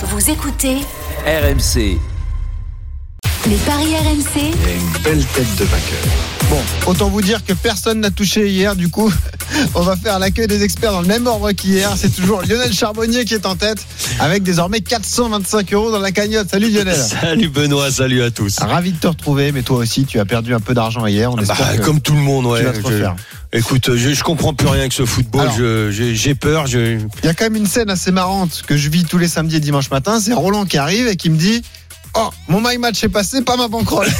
Vous écoutez RMC. Les paris RMC. Il a une belle tête de vainqueur. Bon, autant vous dire que personne n'a touché hier, du coup, on va faire l'accueil des experts dans le même ordre qu'hier. C'est toujours Lionel Charbonnier qui est en tête, avec désormais 425 euros dans la cagnotte. Salut Lionel. Salut Benoît, salut à tous. Ravi de te retrouver, mais toi aussi, tu as perdu un peu d'argent hier. On Bah, espère que comme tout le monde, ouais. tu vas te Je- écoute, je, je comprends plus rien que ce football. J'ai peur. Je... Il y a quand même une scène assez marrante que je vis tous les samedis et dimanches matin. C'est Roland qui arrive et qui me dit Oh, mon my match est passé, pas ma banquerolle.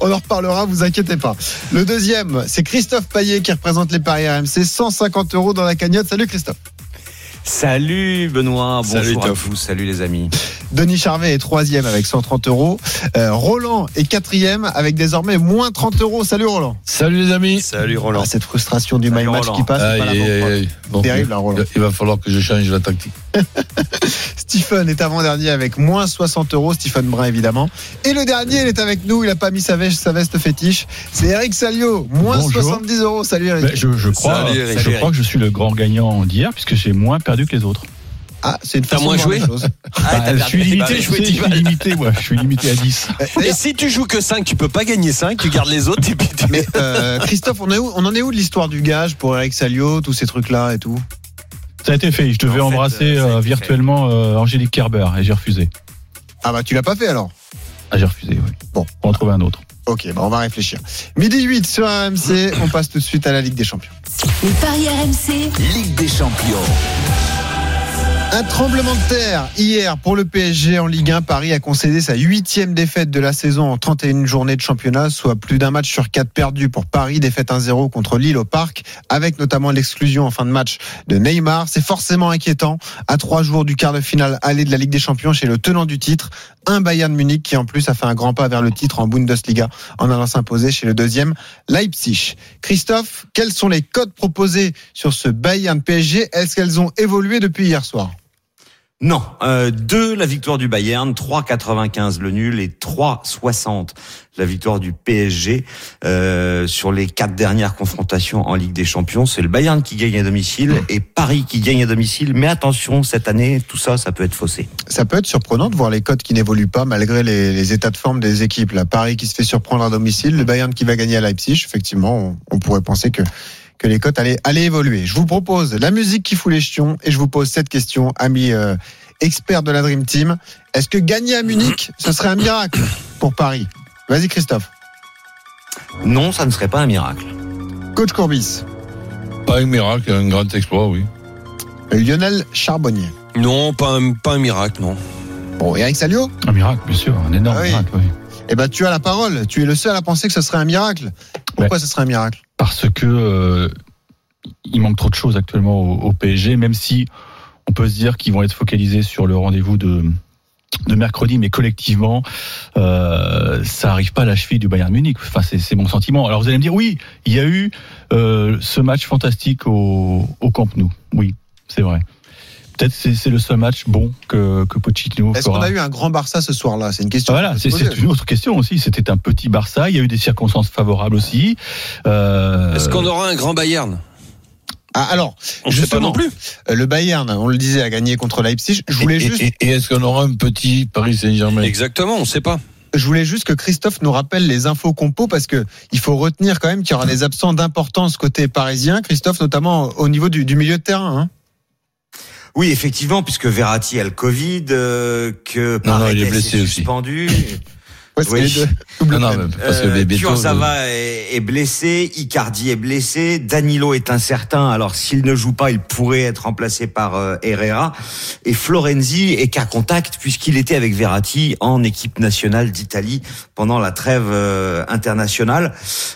On en reparlera, vous inquiétez pas. Le deuxième, c'est Christophe Payet qui représente les paris RMC. 150 euros dans la cagnotte. Salut Christophe. Salut Benoît, Salut, bonjour à Toff. tous, salut les amis. Denis Charvet est troisième avec 130 euros. Euh, Roland est quatrième avec désormais moins 30 euros. Salut Roland. Salut les amis. Salut Roland. Ah, cette frustration du Salut, my match Roland. qui passe. c'est Aïe, pas la aïe. Bon, Terrible, hein, Roland. il va falloir que je change la tactique. Stephen est avant-dernier avec moins 60 euros. Stephen Brun, évidemment. Et le dernier, il est avec nous. Il n'a pas mis sa veste, sa veste fétiche. C'est Eric Salio. Moins Bonjour. 70 euros. Salut Eric. Ben, je, je crois, Salut, Eric. je crois que je suis le grand gagnant d'hier puisque j'ai moins perdu que les autres. Ah, c'est une T'as moins joué. Ah, Bah, je suis limité, je, sais, je suis limité, moi. Je suis limité à 10. Euh, Et si tu joues que 5, tu peux pas gagner 5, tu gardes les autres et puis tu- Mais euh, Christophe, on, est où, on en est où de l'histoire du gage pour Eric Salio, tous ces trucs-là et tout? Ça a été fait. Je devais En fait, embrasser euh, euh, virtuellement euh, Angélique Kerber et j'ai refusé. Ah bah tu l'as pas fait alors? Ah, j'ai refusé, oui. Bon. Pour en trouver un autre. Ok, bah on va réfléchir. Midi 8 sur AMC, on passe tout de suite à la Ligue des Champions. Les paris RMC. Ligue des champions. Un tremblement de terre hier pour le PSG en Ligue 1. Paris a concédé sa huitième défaite de la saison en 31 journées de championnat, soit plus d'un match sur quatre perdu pour Paris. Défaite 1-0 contre Lille au Parc, avec notamment l'exclusion en fin de match de Neymar. C'est forcément inquiétant à trois jours du quart de finale aller de la Ligue des Champions chez le tenant du titre, un Bayern Munich qui en plus a fait un grand pas vers le titre en Bundesliga en allant s'imposer chez le deuxième Leipzig. Christophe, quels sont les codes proposés sur ce Bayern PSG Est-ce qu'elles ont évolué depuis hier soir? Non, euh, 2 la victoire du Bayern, 3,95 le nul et 3,60 la victoire du PSG euh, sur les quatre dernières confrontations en Ligue des Champions. C'est le Bayern qui gagne à domicile et Paris qui gagne à domicile. Mais attention, cette année, tout ça, ça peut être faussé. ça peut être surprenant de voir les codes qui n'évoluent pas malgré les, états de forme des équipes. Là, Paris qui se fait surprendre à domicile, le Bayern qui va gagner à Leipzig. Effectivement, on pourrait penser que que les cotes allaient, allaient évoluer. Je vous propose la musique qui fout les jetons et je vous pose cette question, amis euh, experts de la Dream Team. Est-ce que gagner à Munich, ce serait un miracle pour Paris? Vas-y Christophe. Non, ça ne serait pas un miracle. Coach Courbis, Pas un miracle, un grand exploit, oui. Lionel Charbonnier. Non, pas un, pas un miracle, non. Bon, Eric Salio? Un miracle, bien sûr. Un énorme Ah oui. miracle, oui. Eh ben, tu as la parole. Tu es le seul à penser que ce serait un miracle. Pourquoi ce serait un miracle Parce que euh, il manque trop de choses actuellement au, au PSG, même si on peut se dire qu'ils vont être focalisés sur le rendez-vous de de mercredi, mais collectivement, euh, ça arrive pas à la cheville du Bayern Munich. Enfin, c'est c'est mon sentiment. Alors vous allez me dire, oui, il y a eu euh, ce match fantastique au, au Camp Nou. Oui, c'est vrai. Peut-être c'est c'est le seul match bon que que Pochettino Est-ce qu'on a eu un grand Barça ce soir-là? C'est une question. Voilà, c'est une autre question aussi. C'était un petit Barça. Il y a eu des circonstances favorables aussi. Euh, Est-ce qu'on aura un grand Bayern? Ah, alors, On ne sait pas Justement. non plus. euh, le Bayern, on le disait, a gagné contre Leipzig. Je voulais et, juste, et- et est-ce qu'on aura un petit Paris Saint-Germain? Exactement, on ne sait pas. je voulais juste que Christophe nous rappelle les infos compos parce que il faut retenir quand même qu'il y aura des absents d'importance côté parisien. Christophe, notamment au niveau du, du milieu de terrain. hein. Oui, effectivement, puisque Verratti a le Covid, euh, que Non, non, il est blessé aussi. suspendu. Oui. Non, non, parce que Euh, Kurzawa est, est blessé, Icardi est blessé, Danilo est incertain. Alors s'il ne joue pas, il pourrait être remplacé par euh, Herrera. Et Florenzi est qu'à contact puisqu'il était avec Verratti en équipe nationale d'Italie pendant la trêve euh, internationale.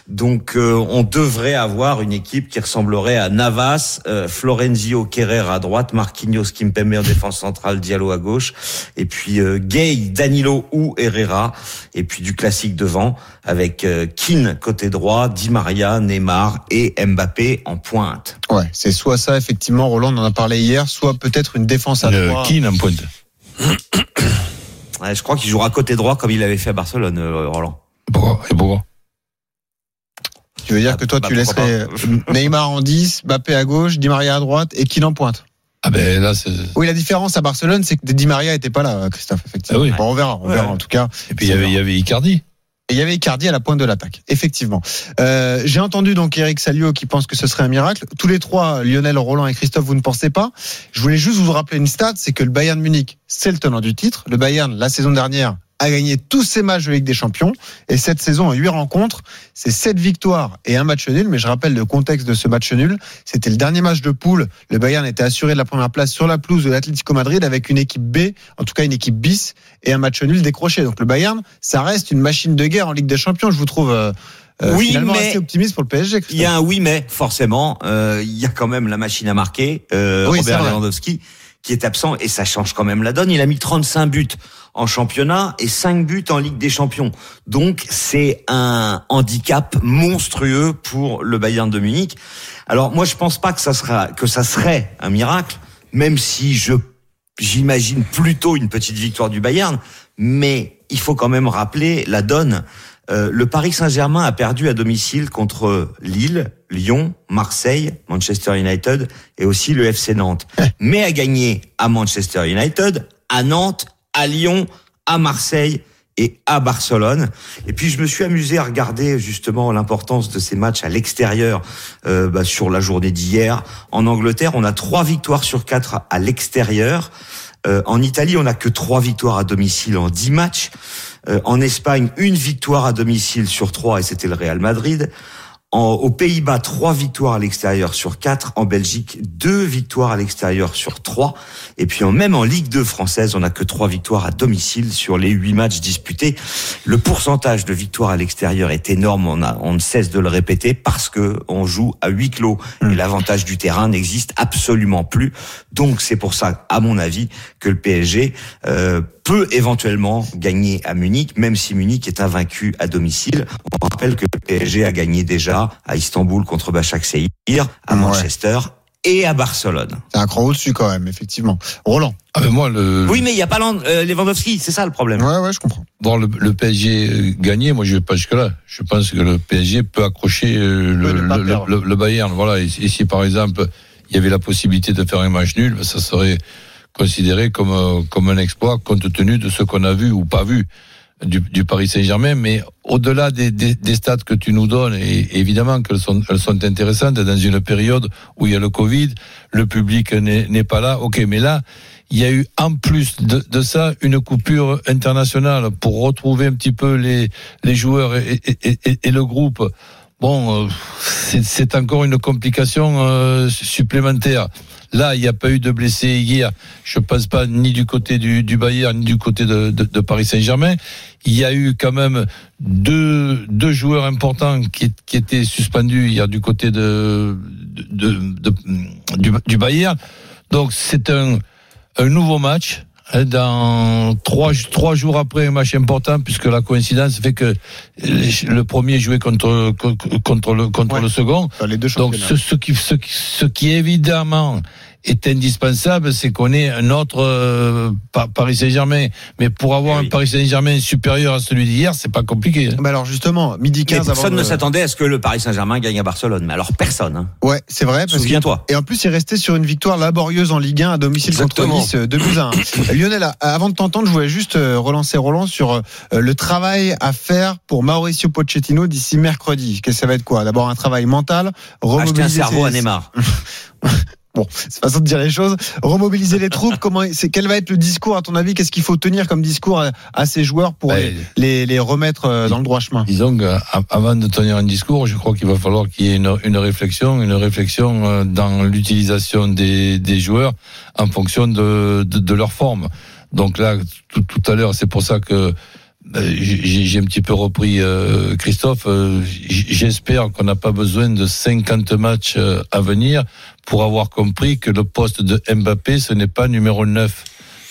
Donc euh, on devrait avoir une équipe qui ressemblerait à Navas, euh, Florenzi au Kerrer à droite, Marquinhos Kimpembe en défense centrale, Diallo à gauche, et puis euh, Gay, Danilo ou Herrera et puis du classique devant avec euh, Keane côté droit, Di Maria, Neymar et Mbappé en pointe. Ouais, c'est soit ça, effectivement, Roland on en a parlé hier, soit peut-être une défense à trois. Keane en pointe. Ouais, je crois qu'il jouera côté droit comme il avait fait à Barcelone, euh, Roland. Pourquoi? Et pourquoi? Tu veux dire que toi, Bah, tu laisserais Neymar en 10, Mbappé à gauche, Di Maria à droite et Keane en pointe? Ah ben là, c'est. Oui, la différence à Barcelone, c'est que Di Maria était pas là, Christophe, effectivement. Ah oui. Bon, on verra, on verra en tout cas. Et puis il y avait, il y avait Icardi. Et il y avait Icardi à la pointe de l'attaque, effectivement. Euh, J'ai entendu donc Eric Salio qui pense que ce serait un miracle. Tous les trois, Lionel, Roland et Christophe, vous ne pensez pas. Je voulais juste vous rappeler une stat, c'est que le Bayern Munich, c'est le tenant du titre. Le Bayern, la saison dernière, a gagné tous ses matchs de Ligue des Champions. Et cette saison, en huit rencontres, c'est sept victoires et un match nul. Mais je rappelle le contexte de ce match nul. C'était le dernier match de poule. Le Bayern était assuré de la première place sur la pelouse de l'Atlético Madrid avec une équipe B, en tout cas une équipe bis, et un match nul décroché. Donc le Bayern, ça reste une machine de guerre en Ligue des Champions. Je vous trouve euh, euh, Oui, finalement mais- assez optimiste pour le PSG. Il y a un oui mais forcément, euh, il y a quand même la machine à marquer, euh, Oui, Robert vrai. Qui est absent et ça change quand même la donne. Il a mis 35 buts en championnat et 5 buts en Ligue des Champions. Donc c'est un handicap monstrueux pour le Bayern de Munich. Alors moi je pense pas que ça sera que ça serait un miracle, même si je j'imagine plutôt une petite victoire du Bayern, mais il faut quand même rappeler la donne. Euh, le Paris Saint-Germain a perdu à domicile contre Lille, Lyon, Marseille, Manchester United et aussi le FC Nantes, mais a gagné à Manchester United, à Nantes, à Lyon, à Marseille et à Barcelone. Et puis je me suis amusé à regarder justement l'importance de ces matchs à l'extérieur euh, bah, sur la journée d'hier. En Angleterre, on a trois victoires sur quatre à l'extérieur. Euh, en Italie, on n'a que trois victoires à domicile en dix matchs. Euh, en Espagne, une victoire à domicile sur trois et c'était le Real Madrid. En- aux Pays-Bas, trois victoires à l'extérieur sur quatre. En Belgique, deux victoires à l'extérieur sur trois. Et puis en, même en Ligue 2 française, on n'a que trois victoires à domicile sur les huit matchs disputés. Le pourcentage de victoires à l'extérieur est énorme. On, a, on ne cesse de le répéter parce que on joue à huis clos et l'avantage du terrain n'existe absolument plus. Donc c'est pour ça, à mon avis, que le PSG euh, peut éventuellement gagner à Munich, même si Munich est invaincu à domicile. On rappelle que le PSG a gagné déjà à Istanbul contre Başakşehir, à Ouais. Manchester et à Barcelone. C'est un cran au-dessus quand même, effectivement. Roland. Ah ben moi, le, Oui, mais il n'y a pas euh, Lewandowski, c'est ça le problème. Ouais, ouais, je comprends. voir le, le PSG gagner, moi je vais pas jusque là. Je pense que le PSG peut accrocher euh, le, Bayern. Voilà. Et, si- et si par exemple il y avait la possibilité de faire un match nul, ben, ça serait considéré comme euh, comme un exploit compte tenu de ce qu'on a vu ou pas vu du, du Paris Saint-Germain. Mais au-delà des, des, des stats que tu nous donnes, et évidemment qu'elles sont elles sont intéressantes dans une période où il y a le Covid, le public n'est pas là. Ok, mais là il y a eu en plus de, de ça une coupure internationale pour retrouver un petit peu les, les joueurs et, et, et, et le groupe. Bon, euh, c'est- c'est encore une complication euh, supplémentaire. Là, il n'y a pas eu de blessés hier. Je pense pas ni du côté du, du Bayern ni du côté de, de, de Paris Saint-Germain. Il y a eu quand même deux, deux joueurs importants qui, qui étaient suspendus hier du côté de, du, du Bayern. Donc c'est un, un nouveau match. hein, Dans trois, trois jours après un match important, puisque la coïncidence fait que le premier jouait contre, contre, le, contre Ouais. le second. Les deux Donc ce, ce, qui, ce, qui- ce qui évidemment est indispensable, c'est qu'on ait un autre euh, Pa- Paris Saint-Germain. Mais pour avoir Eh oui. un Paris Saint-Germain supérieur à celui d'hier, c'est pas compliqué. Bah alors justement, midi Mais 15 avant personne de- ne s'attendait à ce que le Paris Saint-Germain gagne à Barcelone. Mais alors personne. Hein. Ouais, c'est vrai. Parce que... Souviens-toi. Et en plus, il restait sur une victoire laborieuse en Ligue 1 à domicile Exactement. contre Nice, euh, 2 buts à 1. Lionel, a- avant de t'entendre, je voulais juste euh, relancer Roland sur euh, le travail à faire pour Mauricio Pochettino d'ici mercredi. Qu'est-ce que ça va être quoi? D'abord un travail mental, Acheter un cerveau à ses- Neymar. Bon, c'est façon de dire les choses. Remobiliser les troupes. Comment c'est quel va être le discours à ton avis? Qu'est-ce qu'il faut tenir comme discours à, à ces joueurs pour Ben, les, les, les remettre euh, dans le droit chemin? Disons qu'avant de tenir un discours, je crois qu'il va falloir qu'il y ait une, une réflexion, une réflexion euh, dans l'utilisation des, des joueurs en fonction de, de, de leur forme. Donc là, tout, tout à l'heure, c'est pour ça que euh, j'ai un petit peu repris euh, Christophe. euh, J'espère qu'on n'a pas besoin de 50 matchs euh, à venir pour avoir compris que le poste de Mbappé, ce n'est pas numéro 9.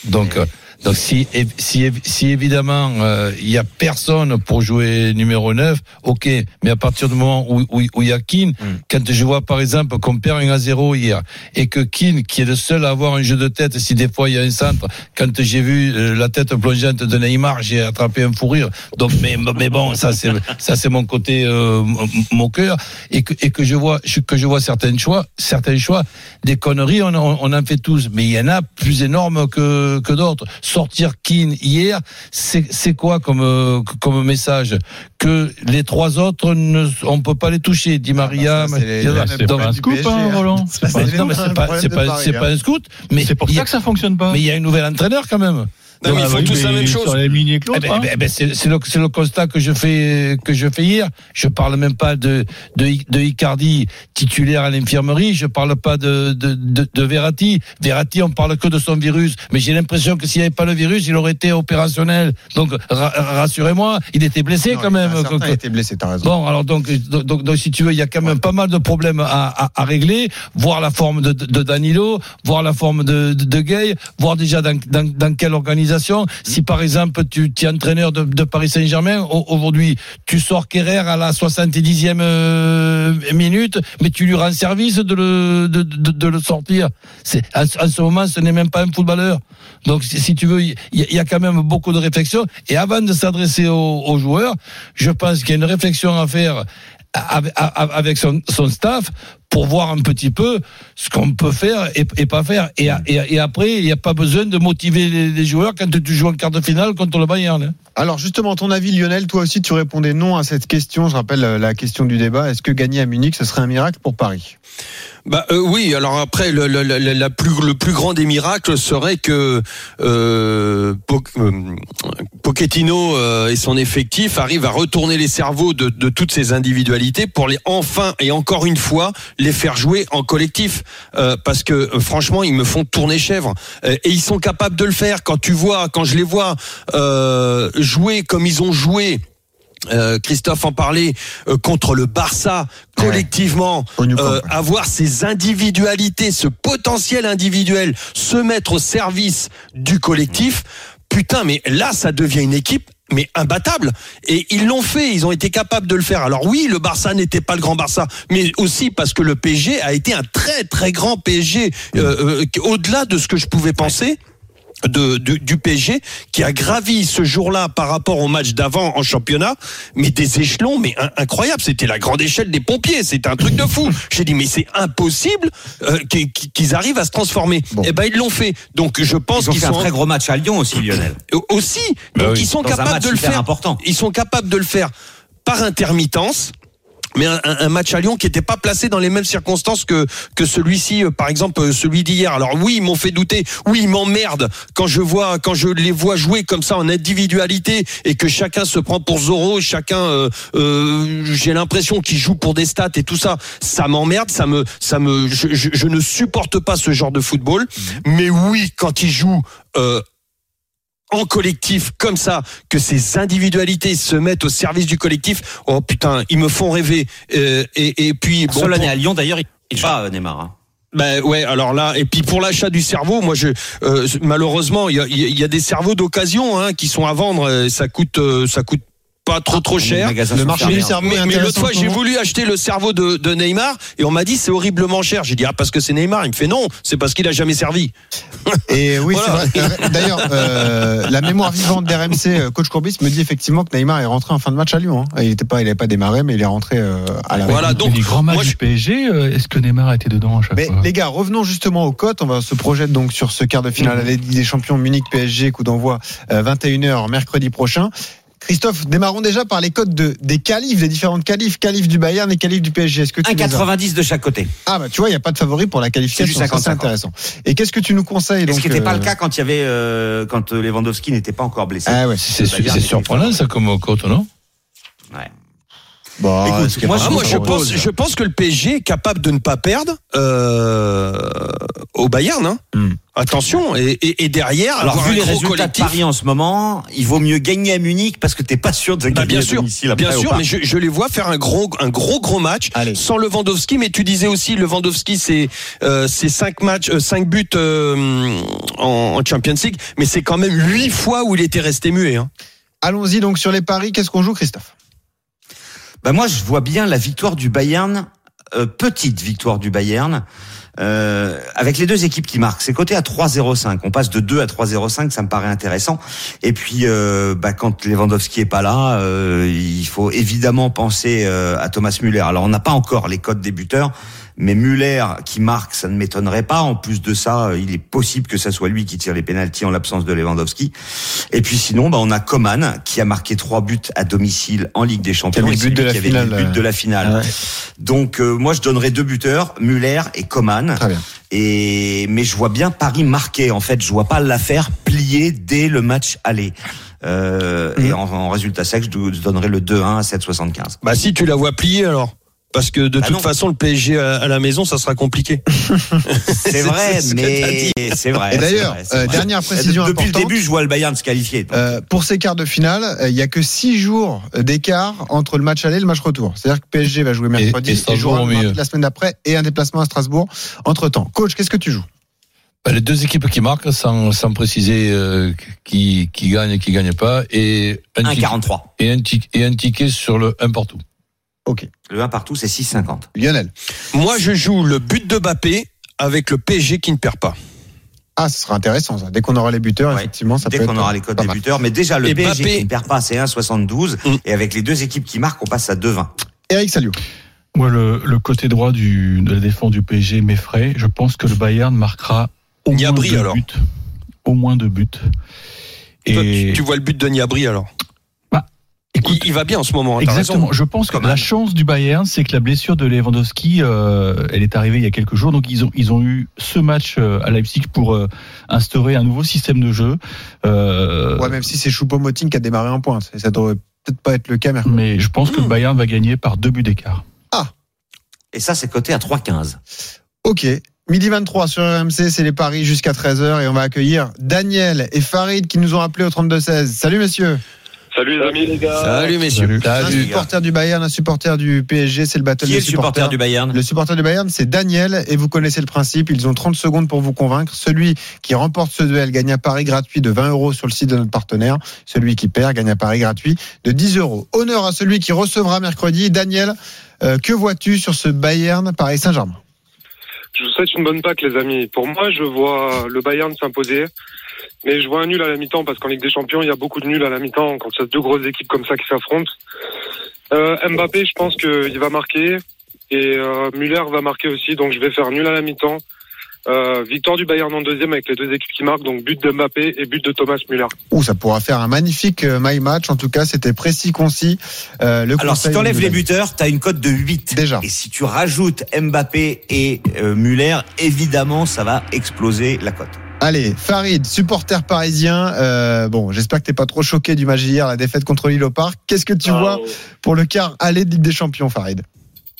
Donc, Donc si, si, si évidemment euh, il y a personne pour jouer numéro 9, ok. Mais à partir du moment où où- où il y a Keane, quand je vois par exemple qu'on perd 1 à 0 hier et que Keane, qui est le seul à avoir un jeu de tête, si des fois il y a un centre, quand j'ai vu euh, la tête plongeante de Neymar, j'ai attrapé un fou rire. Donc mais mais bon, ça c'est ça c'est mon côté euh, moqueur et que et que je vois je- que je vois certains choix, certains choix, des conneries, on, en- on en fait tous, mais il y en a plus énormes que que d'autres. Sortir Keane hier, c'est quoi comme euh, comme message que les trois autres ne on peut pas les toucher, Di Maria. Ah, c'est donc- les C'est pas un scoop, hein, hein. Roland. C'est pas- pas pas, problème c'est de pas, Paris, c'est hein. pas un scout, mais C'est pour ça que ça fonctionne pas. mais il y a un nouvel entraîneur quand même. Non, mais ils Ah, font oui, tous la même chose. Sur Eh ben, hein. eh ben, c'est le, c'est le constat que je fais que je fais hier. Je parle même pas de de, de Icardi titulaire à l'infirmerie. Je parle pas de de, de de Verratti. Verratti, on parle que de son virus. Mais j'ai l'impression que s'il n'y avait pas le virus, il aurait été opérationnel. Donc ra- rassurez-moi, il était blessé Non, quand il même. qui étaient blessés, t'as raison. Bon, alors donc, donc, donc, si tu veux, il y a quand même pas mal de problèmes à, à, à régler, voir la forme de, de Danilo, voir la forme de, de, de Gay, voir déjà dans, dans, dans quelle Si par exemple tu, es entraîneur de, Paris Saint-Germain, au- aujourd'hui tu sors Kerrer à la 70e euh, minute, mais tu lui rends service de le, de, le sortir. En, ce moment, ce n'est même pas un footballeur. Donc si, tu veux, il y, a- quand même beaucoup de réflexions. Et avant de s'adresser aux, joueurs, je pense qu'il y a une réflexion à faire avec, son staff pour voir un petit peu ce qu'on peut faire et, et pas faire. Et, a- et, et après, il n'y a pas besoin de motiver les, les joueurs quand tu joues en quart de finale contre le Bayern. hein. Alors justement, ton avis Lionel, toi aussi tu répondais non à cette question. Je rappelle euh, la question du débat. Est-ce que gagner à Munich, ce serait un miracle pour Paris? Bah euh, oui, alors après le, la plus, le plus grand des miracles serait que euh, euh, Pochettino euh, et son effectif arrivent à retourner les cerveaux de, de toutes ces individualités pour les enfin et encore une fois les faire jouer en collectif. Euh, parce que franchement ils me font tourner chèvre. Et ils sont capables de le faire. Quand tu vois quand je les vois jouer comme ils ont joué euh, Christophe en parlait euh, contre le Barça collectivement euh, avoir ces individualités, ce potentiel individuel, se mettre au service du collectif. Putain, mais là, ça devient une équipe mais imbattable. Et ils l'ont fait, ils ont été capables de le faire. Alors oui, le Barça n'était pas le grand Barça, mais aussi parce que le PSG a été un très très grand PSG, euh, euh, au-delà de ce que je pouvais penser. De, de- du PSG qui a gravi ce jour-là par rapport au match d'avant en championnat, mais des échelons mais incroyables. C'était la grande échelle des pompiers, c'était un truc de fou. J'ai dit mais c'est impossible euh, qu'ils arrivent à se transformer. Bon. Eh ben ils l'ont fait. Donc je pense qu'ils un sont très gros match à Lyon aussi, Lionel. aussi. Bah Donc oui. ils sont Dans un capables de le faire. important. Ils sont capables de le faire par intermittence. Mais un, un- match à Lyon qui n'était pas placé dans les mêmes circonstances que que celui-ci, euh, par exemple euh, celui d'hier. Alors oui, ils m'ont fait douter. Oui, ils m'emmerdent quand je vois quand je les vois jouer comme ça en individualité et que chacun se prend pour Zorro, chacun, euh, euh, j'ai l'impression qu'ils jouent pour des stats et tout ça. Ça m'emmerde, ça me, ça me, je, je- je ne supporte pas ce genre de football. Mhm. Mais oui, quand ils jouent. Euh, en collectif comme ça, que ces individualités se mettent au service du collectif. Oh putain, ils me font rêver. Euh, et, et puis bon, Seul pour- à Lyon, d'ailleurs, il euh, Neymar. hein. ben ouais, alors là, et puis pour l'achat du cerveau, moi je euh, malheureusement il y a, y a des cerveaux d'occasion hein, qui sont à vendre. euh, Ça coûte, euh, ça coûte pas trop trop Les cher. Le marché du cerveau Mais, mais l'autre fois, j'ai voulu acheter le cerveau de, de Neymar et on m'a dit c'est horriblement cher. J'ai dit ah parce que c'est Neymar. Il me fait non, c'est parce qu'il a jamais servi. Et oui, Voilà. c'est vrai. D'ailleurs, euh, la mémoire vivante d'RMC, euh, coach Courbis me dit effectivement que Neymar est rentré en fin de match à Lyon. hein. Il était pas, il n'avait pas démarré, mais il est rentré euh, à la. Voilà, donc, les grands matchs moi, je- du PSG, euh, est-ce que Neymar était dedans à chaque Mais fois? les gars, revenons justement aux cotes. On va se projeter donc sur ce quart de finale à la Ligue des Champions Munich PSG, coup d'envoi euh, 21h mercredi prochain. Christophe, démarrons déjà par les cotes de, des qualifs, des différentes qualifs, qualifs du Bayern et qualifs du PSG. Est-ce que tu les as 1,90 de chaque côté. Ah bah tu vois, il n'y a pas de favori pour la qualification, C'est du ça, c'est 50-50. intéressant. Et qu'est-ce que tu nous conseilles donc ce qui n'était pas euh, le cas quand il y avait euh, quand Lewandowski n'était pas encore blessé. Ah ouais. C'est surprenant ça comme cote, non? Ouais. Bon, Écoute, est moi, je moi, pense, je pense que le PSG est capable de ne pas perdre euh, au Bayern. Hein. Hmm. Attention, et, et, et derrière, Alors, vu les résultats collectif. de Paris en ce moment, il vaut mieux gagner à Munich parce que t'es pas sûr de Bah, gagner bien sûr, après bien sûr, mais je, je les vois faire un gros, un gros, gros match Allez. sans Lewandowski. Mais tu disais aussi, Lewandowski, c'est euh, c'est cinq matchs, euh, cinq buts euh, en, en Champions League, mais c'est quand même huit fois où il était resté muet. Hein. Allons-y donc sur les paris. Qu'est-ce qu'on joue, Christophe? Bah moi, je vois bien la victoire du Bayern, euh, petite victoire du Bayern, euh, avec les deux équipes qui marquent. C'est coté à 3,05. On passe de 2 à 3,05, ça me paraît intéressant. Et puis, euh, bah, quand Lewandowski est pas là, euh, il faut évidemment penser euh, à Thomas Müller. Alors, on n'a pas encore les codes des buteurs. Mais Muller qui marque, ça ne m'étonnerait pas. En plus de ça, euh, il est possible que ça soit lui qui tire les pénalties en l'absence de Lewandowski. Et puis sinon, bah, on a Coman qui a marqué trois buts à domicile en Ligue des Champions. La qui avait finale, le but de la finale. Ouais. Donc euh, moi je donnerais deux buteurs, Muller et Coman. Très bien. Et mais je vois bien Paris marquer. En fait, je vois pas l'affaire plier dès le match aller. Euh. Et en, en résultat sec, je donnerais le 2-1 à 7,75. Bah si tu la vois plier alors. Parce que de Bah toute non. façon, le PSG à, à la maison, ça sera compliqué. C'est vrai, ce mais c'est vrai. Et d'ailleurs, euh, vrai. dernière précision Depuis importante. le début, je vois le Bayern se qualifier. Euh, pour ces quarts de finale, euh, il y a que six jours d'écart entre le match aller et le match retour. C'est-à-dire que PSG va jouer mercredi et et, jouera de la semaine d'après et un déplacement à Strasbourg entre temps. Coach, qu'est-ce que tu joues? Bah, les deux équipes qui marquent, sans, sans préciser euh, qui, qui gagne et qui gagne pas, et un, ticket, 1,43. et, un tic- et un ticket sur le 1 partout. Ok. Le 1 partout, c'est 6,50. Lionel. Moi, je joue le but de Mbappé avec le PSG qui ne perd pas. Ah, ce sera intéressant ça. Dès qu'on aura les buteurs, Ouais. effectivement, ça Dès peut qu'on aura les codes des buteurs. Mais déjà, le Et PSG qui ne perd pas, c'est 1,72. Mm. Et avec les deux équipes qui marquent, on passe à 2,20. Eric Salio. Moi, le, le côté droit du, de la défense du PSG m'effraie. Je pense que le Bayern marquera au moins deux alors. buts. Au moins deux buts. Toi, tu, Et tu vois le but de Niabri alors? Écoute, il, il va bien en ce moment. hein, Exactement. Je pense que la chance du Bayern, c'est que la blessure de Lewandowski, euh, elle est arrivée il y a quelques jours. Donc ils ont ils ont eu ce match euh, à Leipzig pour euh, instaurer un nouveau système de jeu. Euh, Ouais, même si c'est Choupo-Moting qui a démarré en pointe. Et ça devrait peut-être pas être le cas mercredi. mais je pense que le Hmm. Bayern va gagner par deux buts d'écart. Et ça, c'est coté à 3,15. Ok. Midi 23 sur RMC, c'est les paris jusqu'à 13h et on va accueillir Daniel et Farid qui nous ont appelés au 32-16. Salut messieurs. Salut les amis. Salut messieurs. Salut. Un Salut, supporter du Bayern, un supporter du PSG, c'est le battle Qui des est le supporter supporters. du Bayern Le supporter du Bayern, c'est Daniel, et vous connaissez le principe. Ils ont 30 secondes pour vous convaincre. Celui qui remporte ce duel gagne un pari gratuit de 20 euros sur le site de notre partenaire. Celui qui perd gagne un pari gratuit de 10 euros. Honneur à celui qui recevra mercredi. Daniel, euh, que vois-tu sur ce Bayern Paris Saint-Germain? Je vous souhaite une bonne Pâques les amis. Pour moi, je vois le Bayern s'imposer. Mais je vois un nul à la mi-temps parce qu'en Ligue des Champions, il y a beaucoup de nuls à la mi-temps quand il y a deux grosses équipes comme ça qui s'affrontent. Euh, Mbappé, je pense qu'il va marquer. Et euh, Müller va marquer aussi. Donc je vais faire nul à la mi-temps. Euh, victoire du Bayern en deuxième avec les deux équipes qui marquent. Donc but de Mbappé et but de Thomas Müller. Ouh, ça pourra faire un magnifique euh, my match. En tout cas, c'était précis, concis. Euh, le Alors, si conseil tu enlèves de les buteurs, tu as une cote de 8. Déjà. Et si tu rajoutes Mbappé et euh, Muller, évidemment, ça va exploser la cote. Allez, Farid, supporter parisien. Euh, bon, j'espère que t'es pas trop choqué du match hier, la défaite contre Lille au Parc. Qu'est-ce que tu Ah, vois pour le quart aller de Ligue des Champions, Farid?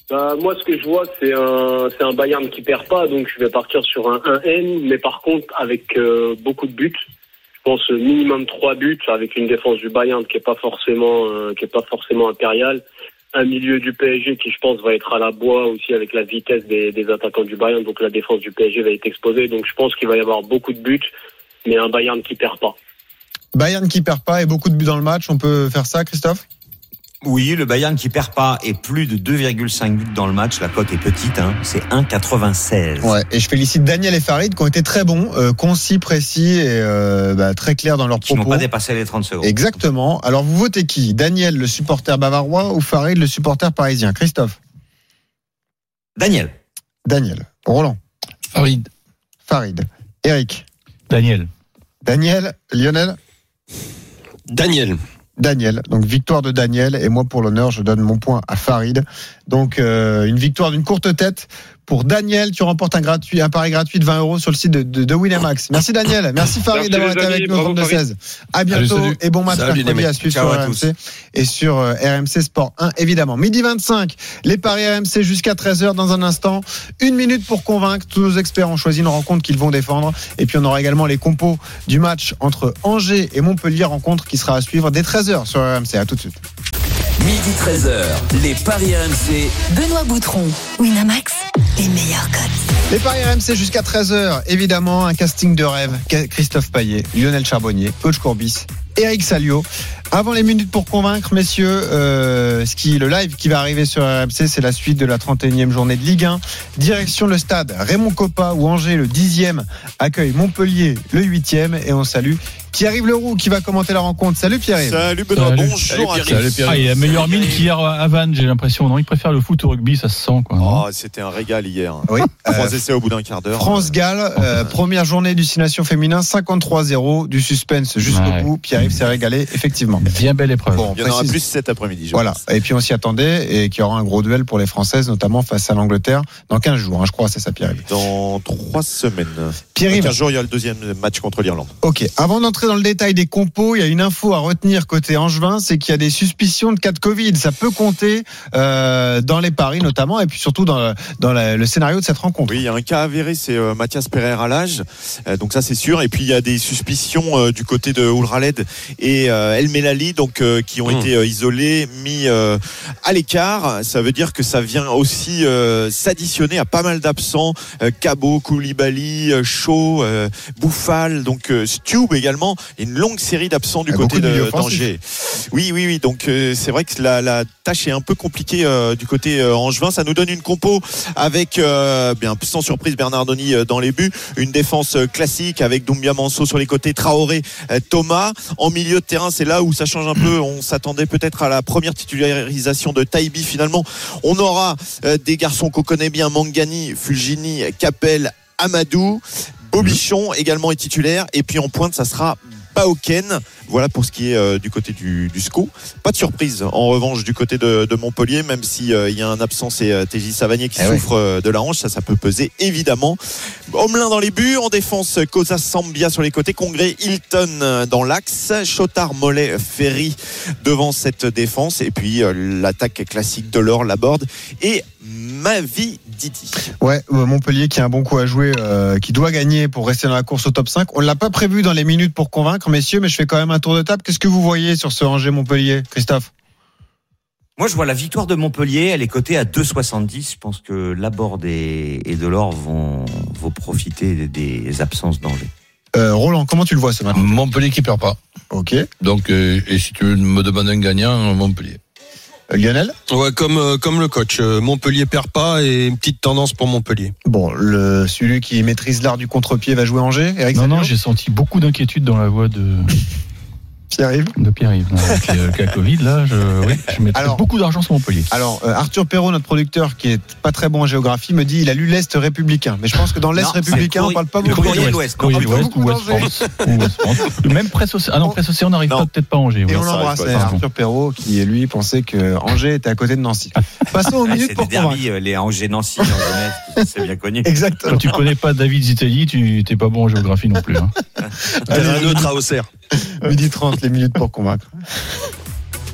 Bah, moi, ce que je vois, c'est un, c'est un Bayern qui perd pas, donc je vais partir sur un 1N, mais par contre avec euh, beaucoup de buts. Je pense minimum 3 buts avec une défense du Bayern qui est pas forcément, euh, qui est pas forcément impériale. Un milieu du PSG qui, je pense, va être à la bois aussi avec la vitesse des, des attaquants du Bayern, donc la défense du PSG va être exposée. Donc je pense qu'il va y avoir beaucoup de buts, mais un Bayern qui perd pas. Bayern qui perd pas et beaucoup de buts dans le match. On peut faire ça, Christophe? Oui, le Bayern qui perd pas et plus de 2,5 buts dans le match, la cote est petite, hein, c'est 1,96. Ouais. Et je félicite Daniel et Farid qui ont été très bons, euh, concis, précis et euh, bah, très clairs dans leurs Qui n'ont propos. pas dépassé les 30 secondes. Exactement. Alors vous votez qui? Daniel, le supporter bavarois, ou Farid, le supporter parisien? Christophe Daniel. Daniel. Roland. Farid. Farid. Eric. Daniel. Daniel. Lionel. Daniel. Daniel. Donc victoire de Daniel et moi pour l'honneur je donne mon point à Farid. Donc euh, une victoire d'une courte tête pour Daniel. Tu remportes un gratuit, un pari gratuit de 20 euros sur le site de, de, de Winamax. Merci Daniel. Merci Farid d'avoir été amis. avec nous au Bravo, 32 16. À bientôt Salut, salut. et bon match Salut, les mercredi à suivre Ciao sur à RMC et sur euh, RMC Sport 1 évidemment. Midi 25, les paris RMC jusqu'à 13h dans un instant. Une minute pour convaincre. Tous nos experts ont choisi une rencontre qu'ils vont défendre. Et puis on aura également les compos du match entre Angers et Montpellier, rencontre qui sera à suivre dès 13h sur RMC. À tout de suite. Midi 13h, les Paris RMC. Benoît Boutron, Winamax, les meilleurs codes. Les paris RMC jusqu'à 13h, évidemment, un casting de rêve. Christophe Paillet, Lionel Charbonnier, Coach Courbis, Eric Salio. Avant les minutes pour convaincre, messieurs, euh, ce qui, le live qui va arriver sur RMC, c'est la suite de la 31e journée de Ligue 1. Direction le stade Raymond Coppa où Angers, le 10e, accueille Montpellier, le 8e. Et on salue Pierre-Yves Leroux qui va commenter la rencontre. Salut Pierre-Yves. Salut Benoît, Salut. bonjour à tous. Salut, Pierre. Ah, il a meilleure mine qu'hier à Vannes, j'ai l'impression. Non, il préfère le foot au rugby, ça se sent. Quoi, Oh, c'était un régal hier. Oui. Trois Euh, essais au bout d'un quart d'heure. France-Galles, euh, première journée du 6 Nations féminin, 53-0, du suspense jusqu'au Ouais. bout. Pierre-Yves s'est régalé, effectivement. Bien belle épreuve. Bon, Il y en aura plus cet après-midi. Voilà. pense. Et puis on s'y attendait et qu'il y aura un gros duel pour les Françaises, notamment face à l'Angleterre, dans 15 jours, hein, je crois, c'est ça, Pierre-Yves. Dans trois semaines. Dans Pierre-Yves, 15 jours, il y a le deuxième match contre l'Irlande. ok. Avant d'entrer dans le détail des compos, il y a une info à retenir côté Angevin, c'est qu'il y a des suspicions de cas de Covid. Ça peut compter euh, dans les paris, notamment, et puis surtout dans, le, dans la- le scénario de cette rencontre. Oui, il y a un cas avéré, c'est euh, Mathias Pereira à l'âge. Euh, donc ça, c'est sûr. Et puis, il y a des suspicions euh, du côté de Oulraled et euh, El Melali, donc, euh, qui ont Mmh. été euh, isolés, mis euh, à l'écart. Ça veut dire que ça vient aussi euh, s'additionner à pas mal d'absents. Euh, Cabot, Koulibaly, Shaw, euh, Bouffal, donc euh, Stube également. Et une longue série d'absents du côté d'Angers. Oui, oui, oui. Donc euh, c'est vrai que la, la tâche est un peu compliquée euh, du côté euh, angevin. Ça nous donne une compo avec, bien sans surprise, Bernardoni dans les buts, une défense classique avec Doumbia Manso sur les côtés, Traoré, Thomas. En milieu de terrain, c'est là où ça change un peu. On s'attendait peut-être à la première titularisation de Taibi. Finalement, on aura des garçons qu'on connaît bien, Mangani, Fulgini, Capel, Amadou. Bobichon également est titulaire. Et puis en pointe, ça sera Pauken. Voilà pour ce qui est euh, du côté du, du SCO. Pas de surprise en revanche du côté de, de Montpellier, même si euh, il y a un absent, c'est euh, TJ Savanier qui Eh souffre euh, de la hanche. Ça, ça peut peser évidemment. Homelin dans les buts, en défense, Cosa Sambia sur les côtés, Congré, Hilton dans l'axe, Chotard, Mollet, Ferry devant cette défense. Et puis l'attaque classique de l'or, Laborde et Mavi Didi. Ouais, euh, Montpellier qui a un bon coup à jouer, euh, qui doit gagner pour rester dans la course au top 5. On ne l'a pas prévu dans les minutes pour convaincre, messieurs, mais je fais quand même un tour de table. Qu'est-ce que vous voyez sur ce Angers-Montpellier, Christophe? Moi, je vois la victoire de Montpellier. Elle est cotée à 2,70. Je pense que Laborde et, et Delors vont, vont profiter des, des absences d'Angers. euh, Roland, comment tu le vois ce match? Montpellier qui perd pas. Ok. Donc, euh, et si tu me demandes un gagnant, Montpellier. Euh, Lionel Ouais, comme, euh, comme le coach. Euh, Montpellier perd pas et une petite tendance pour Montpellier. Bon, le, celui qui maîtrise l'art du contre-pied va jouer Angers. Eric Non, non, j'ai senti beaucoup d'inquiétude dans la voix de, Pierre-Yves de Pierre-Yves. Non, Avec le cas Covid, là, je, oui, je mettrais Alors- beaucoup d'argent sur Montpellier. Alors, euh, Arthur Perrault, notre producteur, qui est pas très bon en géographie, me dit il a lu l'Est républicain. Mais je pense que dans l'Est républicain, on parle pas beaucoup. de- l'Ouest. On ou beaucoup West France. ou West France. Même Presse. Ah non, Presse Océan n'arrive peut-être pas à Angers. Et on l'embrasse, Arthur Perrault, qui lui pensait que Angers était à côté de Nancy. Passons aux Ah, minutes pour convaincre. euh, les Angers-Nancy, c'est bien connu. Exactement. Quand tu connais pas David Zitelli, tu t'es pas bon en géographie non plus. hein. Terrain neutre à Auxerre. Midi 30, les minutes pour convaincre.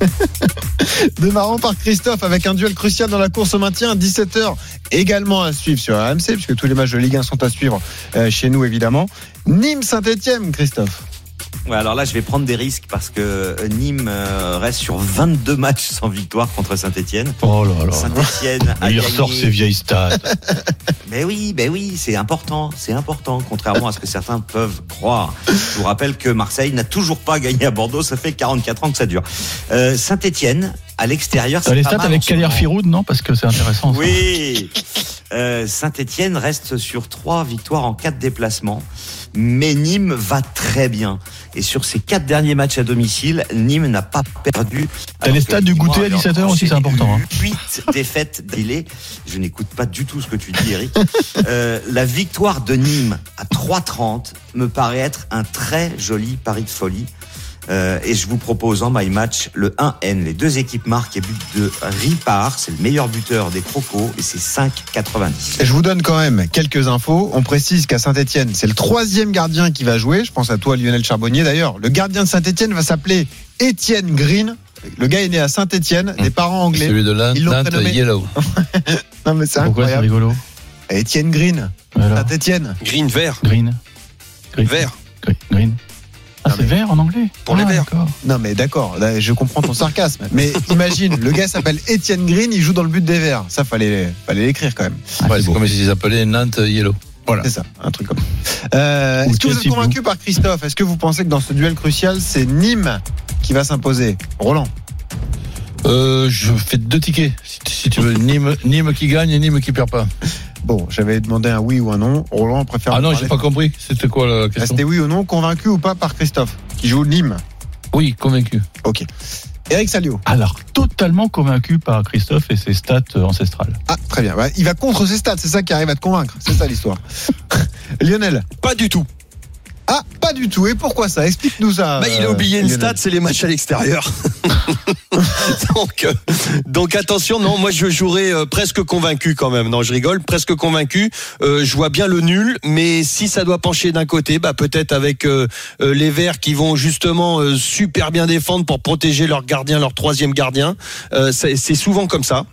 Démarrons par Christophe avec un duel crucial dans la course au maintien, 17h également à suivre sur RMC, puisque tous les matchs de Ligue 1 sont à suivre euh, chez nous évidemment. Nîmes-Saint-Etienne, Christophe. Ouais, alors là, je vais prendre des risques parce que euh, Nîmes euh, reste sur 22 matchs sans victoire contre Saint-Etienne. Oh là là. Saint-Etienne a Il gagné. ressort ses vieilles stats. Mais oui, ben oui, c'est important, c'est important, contrairement à ce que certains peuvent croire. Je vous rappelle que Marseille n'a toujours pas gagné à Bordeaux, ça fait 44 ans que ça dure. Euh, Saint-Etienne, à l'extérieur, les stats avec Kader. Firoud, non? Parce que c'est intéressant. Oui. Euh, Saint-Etienne reste sur trois victoires en quatre déplacements. Mais Nîmes va très bien. Et sur ces quatre derniers matchs à domicile, Nîmes n'a pas perdu. T'as les stats du goûter à 17h aussi, c'est important, hein. 8 défaites d'affilée. Je n'écoute pas du tout ce que tu dis, Eric. Euh, la victoire de Nîmes à 3,30 me paraît être un très joli pari de folie. Euh, et je vous propose en my match le 1N. Les deux équipes marquent et but de Ripard. C'est le meilleur buteur des Crocos et c'est 5,90. Et je vous donne quand même quelques infos. On précise qu'à Saint-Etienne, c'est le troisième gardien qui va jouer. Je pense à toi, Lionel Charbonnier. D'ailleurs, le gardien de Saint-Etienne va s'appeler Étienne Green. Le gars est né à Saint-Etienne, des parents anglais. Celui de prénommé. Yellow. Non, mais c'est Pourquoi c'est incroyable. rigolo Étienne Green, Saint-Etienne. Green vert. Green. Green. Vert. Green. Ah, c'est vert en anglais Pour les Ah, verts. Non, mais d'accord, je comprends ton sarcasme. Mais imagine, le gars s'appelle Étienne Green, il joue dans le but des Verts. Ça, fallait, fallait l'écrire quand même. Ah, Ouais, c'est comme s'ils appelaient Nantes Yellow. C'est ça, un truc comme ça. Euh, Est-ce que vous êtes convaincu par Christophe? Est-ce que vous pensez que dans ce duel crucial, c'est Nîmes qui va s'imposer? Roland Euh, je fais deux tickets, si, si tu veux. Nîmes, Nîmes qui gagne et Nîmes qui perd pas. Bon, j'avais demandé un oui ou un non. Roland préfère. Ah non, j'ai pas compris. C'était quoi la Ah, question C'était oui ou non, convaincu ou pas par Christophe, qui joue Nîmes. Oui, convaincu. Ok. Eric Salio. Alors, totalement convaincu par Christophe et ses stats euh, ancestrales. Ah, très bien. Ouais, il va contre ses stats, c'est ça qui arrive à te convaincre. C'est ça l'histoire. Lionel. Pas du tout. Ah, pas du tout. Et pourquoi ça? Explique-nous ça. Bah, il a euh, oublié une stat, c'est les matchs à l'extérieur. donc, euh, donc attention, non, moi je jouerai euh, presque convaincu quand même. Non, je rigole, presque convaincu. Euh, je vois bien le nul, mais si ça doit pencher d'un côté, bah peut-être avec les Verts qui vont justement super bien défendre pour protéger leur gardien, leur troisième gardien. C'est souvent comme ça.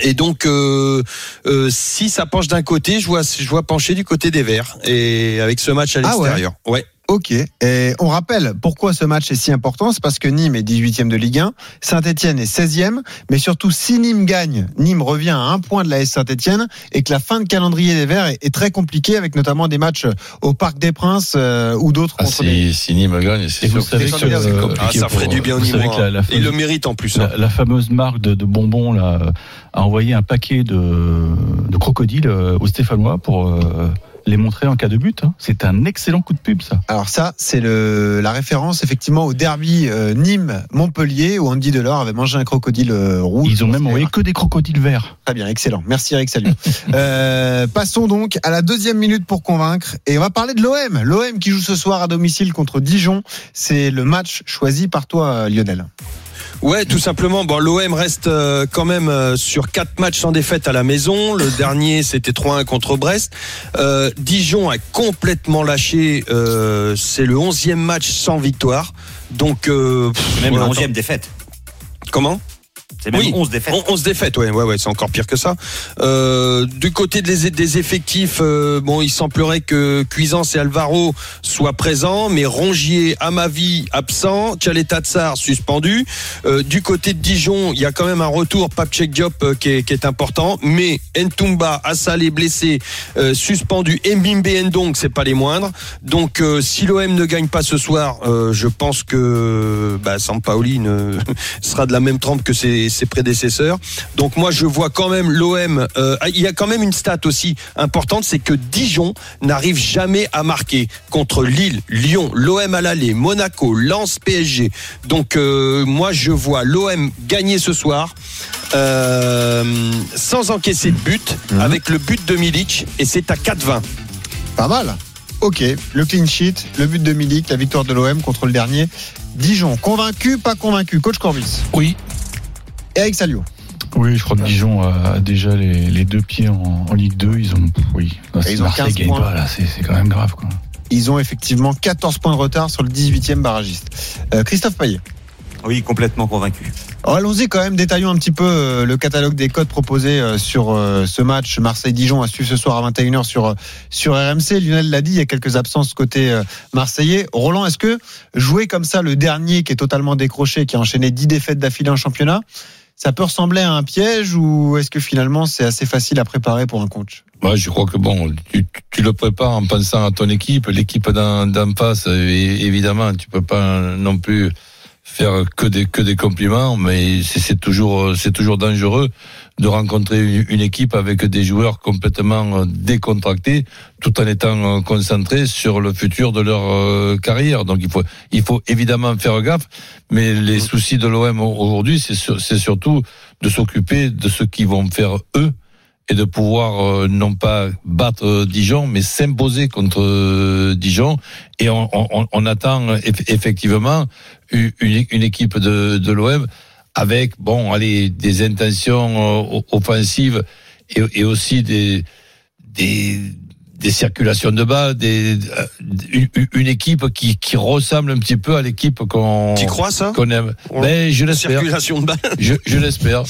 Et donc, euh, euh, si ça penche d'un côté, je vois, je vois pencher du côté des Verts. Et avec ce match à Ah ouais. l'extérieur, ouais. Ok. Et on rappelle pourquoi ce match est si important. C'est parce que Nîmes est 18e de Ligue 1, Saint-Etienne est 16e. Mais surtout, si Nîmes gagne, Nîmes revient à un point de la S Saint-Etienne et que la fin de calendrier des Verts est, est très compliquée avec notamment des matchs au Parc des Princes euh, ou d'autres Ah, si, si Nîmes gagne, c'est vous sûr savez que c'est euh. Ah, ça pour- ferait du bien au vous la, la Il le mérite en plus. hein. la, la fameuse marque de, de bonbons là, a envoyé un paquet de, de crocodiles euh, aux Stéphanois pour euh, les montrer en cas de but. hein. C'est un excellent coup de pub, ça. Alors ça, c'est le la référence effectivement au derby euh, Nîmes-Montpellier où Andy Delors avait mangé un crocodile euh, rouge. Ils ont même envoyé que des crocodiles verts. Très bien, excellent. Merci Eric Salut. euh, passons donc à la deuxième minute pour convaincre et on va parler de l'OM. L'OM qui joue ce soir à domicile contre Dijon. C'est le match choisi par toi Lionel. Ouais, tout simplement. Bon, l'OM reste euh, quand même euh, sur quatre matchs sans défaite à la maison. Le dernier, c'était 3-1 contre Brest. Euh, Dijon a complètement lâché. euh, c'est le 11e match sans victoire. Donc, euh, pff, même la 11e défaite. comment? C'est même Oui. 11 défaites. On, on se défaite, ouais, ouais, ouais, c'est encore pire que ça. Euh, du côté des, des effectifs, euh, bon, il semblerait que Cuisance et Alvaro soient présents, mais Rongier, Amavi absent, Tchaleta Tsar suspendu. Euh, du côté de Dijon, il y a quand même un retour, Papchek Diop qui, est, qui est important, mais Ntumba, Assal est blessé, euh, suspendu, et Mbimbe Ndong, c'est pas les moindres. Donc, euh, si l'OM ne gagne pas ce soir, euh, je pense que bah, Sampaoli ne sera de la même trempe que ses, ses prédécesseurs. Donc moi je vois quand même l'OM. euh, il y a quand même une stat aussi importante, c'est que Dijon n'arrive jamais à marquer contre Lille, Lyon, l'OM à l'aller, Monaco, Lens, PSG. Donc euh, moi je vois l'OM gagner ce soir. euh, sans encaisser de but, avec le but de Milic, et c'est à 4-20. Pas mal. Ok, le clean sheet, le but de Milik, la victoire de l'OM contre le dernier. Dijon, convaincu, pas convaincu. Coach Corbis? Oui, Eric Salio. Oui, je crois que Dijon a déjà les, les deux pieds en, en Ligue 2. Ils ont, oui, Et ils si ont Marseille 15 gagne points. pas, là, c'est c'est quand même grave. Quoi. Ils ont effectivement 14 points de retard sur le 18e barragiste. Euh, Christophe Payet. Oui, complètement convaincu. Alors, Allons-y quand même, détaillons un petit peu euh, le catalogue des codes proposés euh, sur ce match Marseille-Dijon à suivre ce soir à 21h sur, sur RMC. Lionel l'a dit, il y a quelques absences côté marseillais. Roland, est-ce que jouer comme ça le dernier qui est totalement décroché, qui a enchaîné 10 défaites d'affilée en championnat, ça peut ressembler à un piège ou est-ce que finalement c'est assez facile à préparer pour un coach? Moi, je crois que bon, tu, tu le prépares en pensant à ton équipe, l'équipe d'en face, évidemment, tu peux pas non plus faire que des que des compliments, mais c'est toujours c'est toujours dangereux de rencontrer une, équipe avec des joueurs complètement euh, décontractés, tout en étant euh, concentrés sur le futur de leur euh, carrière. Donc il faut il faut évidemment faire gaffe, mais les soucis de l'OM aujourd'hui, c'est c'est surtout de s'occuper de ce qu'ils vont faire eux et de pouvoir euh, non pas battre Dijon, mais s'imposer contre Dijon. Et on, on- on attend eff- effectivement une, une équipe de, de l'OM avec bon, allez, des intentions euh, offensives et, et aussi des, des des circulations de bas, des, euh, une, une équipe qui, qui ressemble un petit peu à l'équipe qu'on Tu crois ça qu'on aime. Ouais. Ben, je l'espère. Circulation de. Je, je l'espère.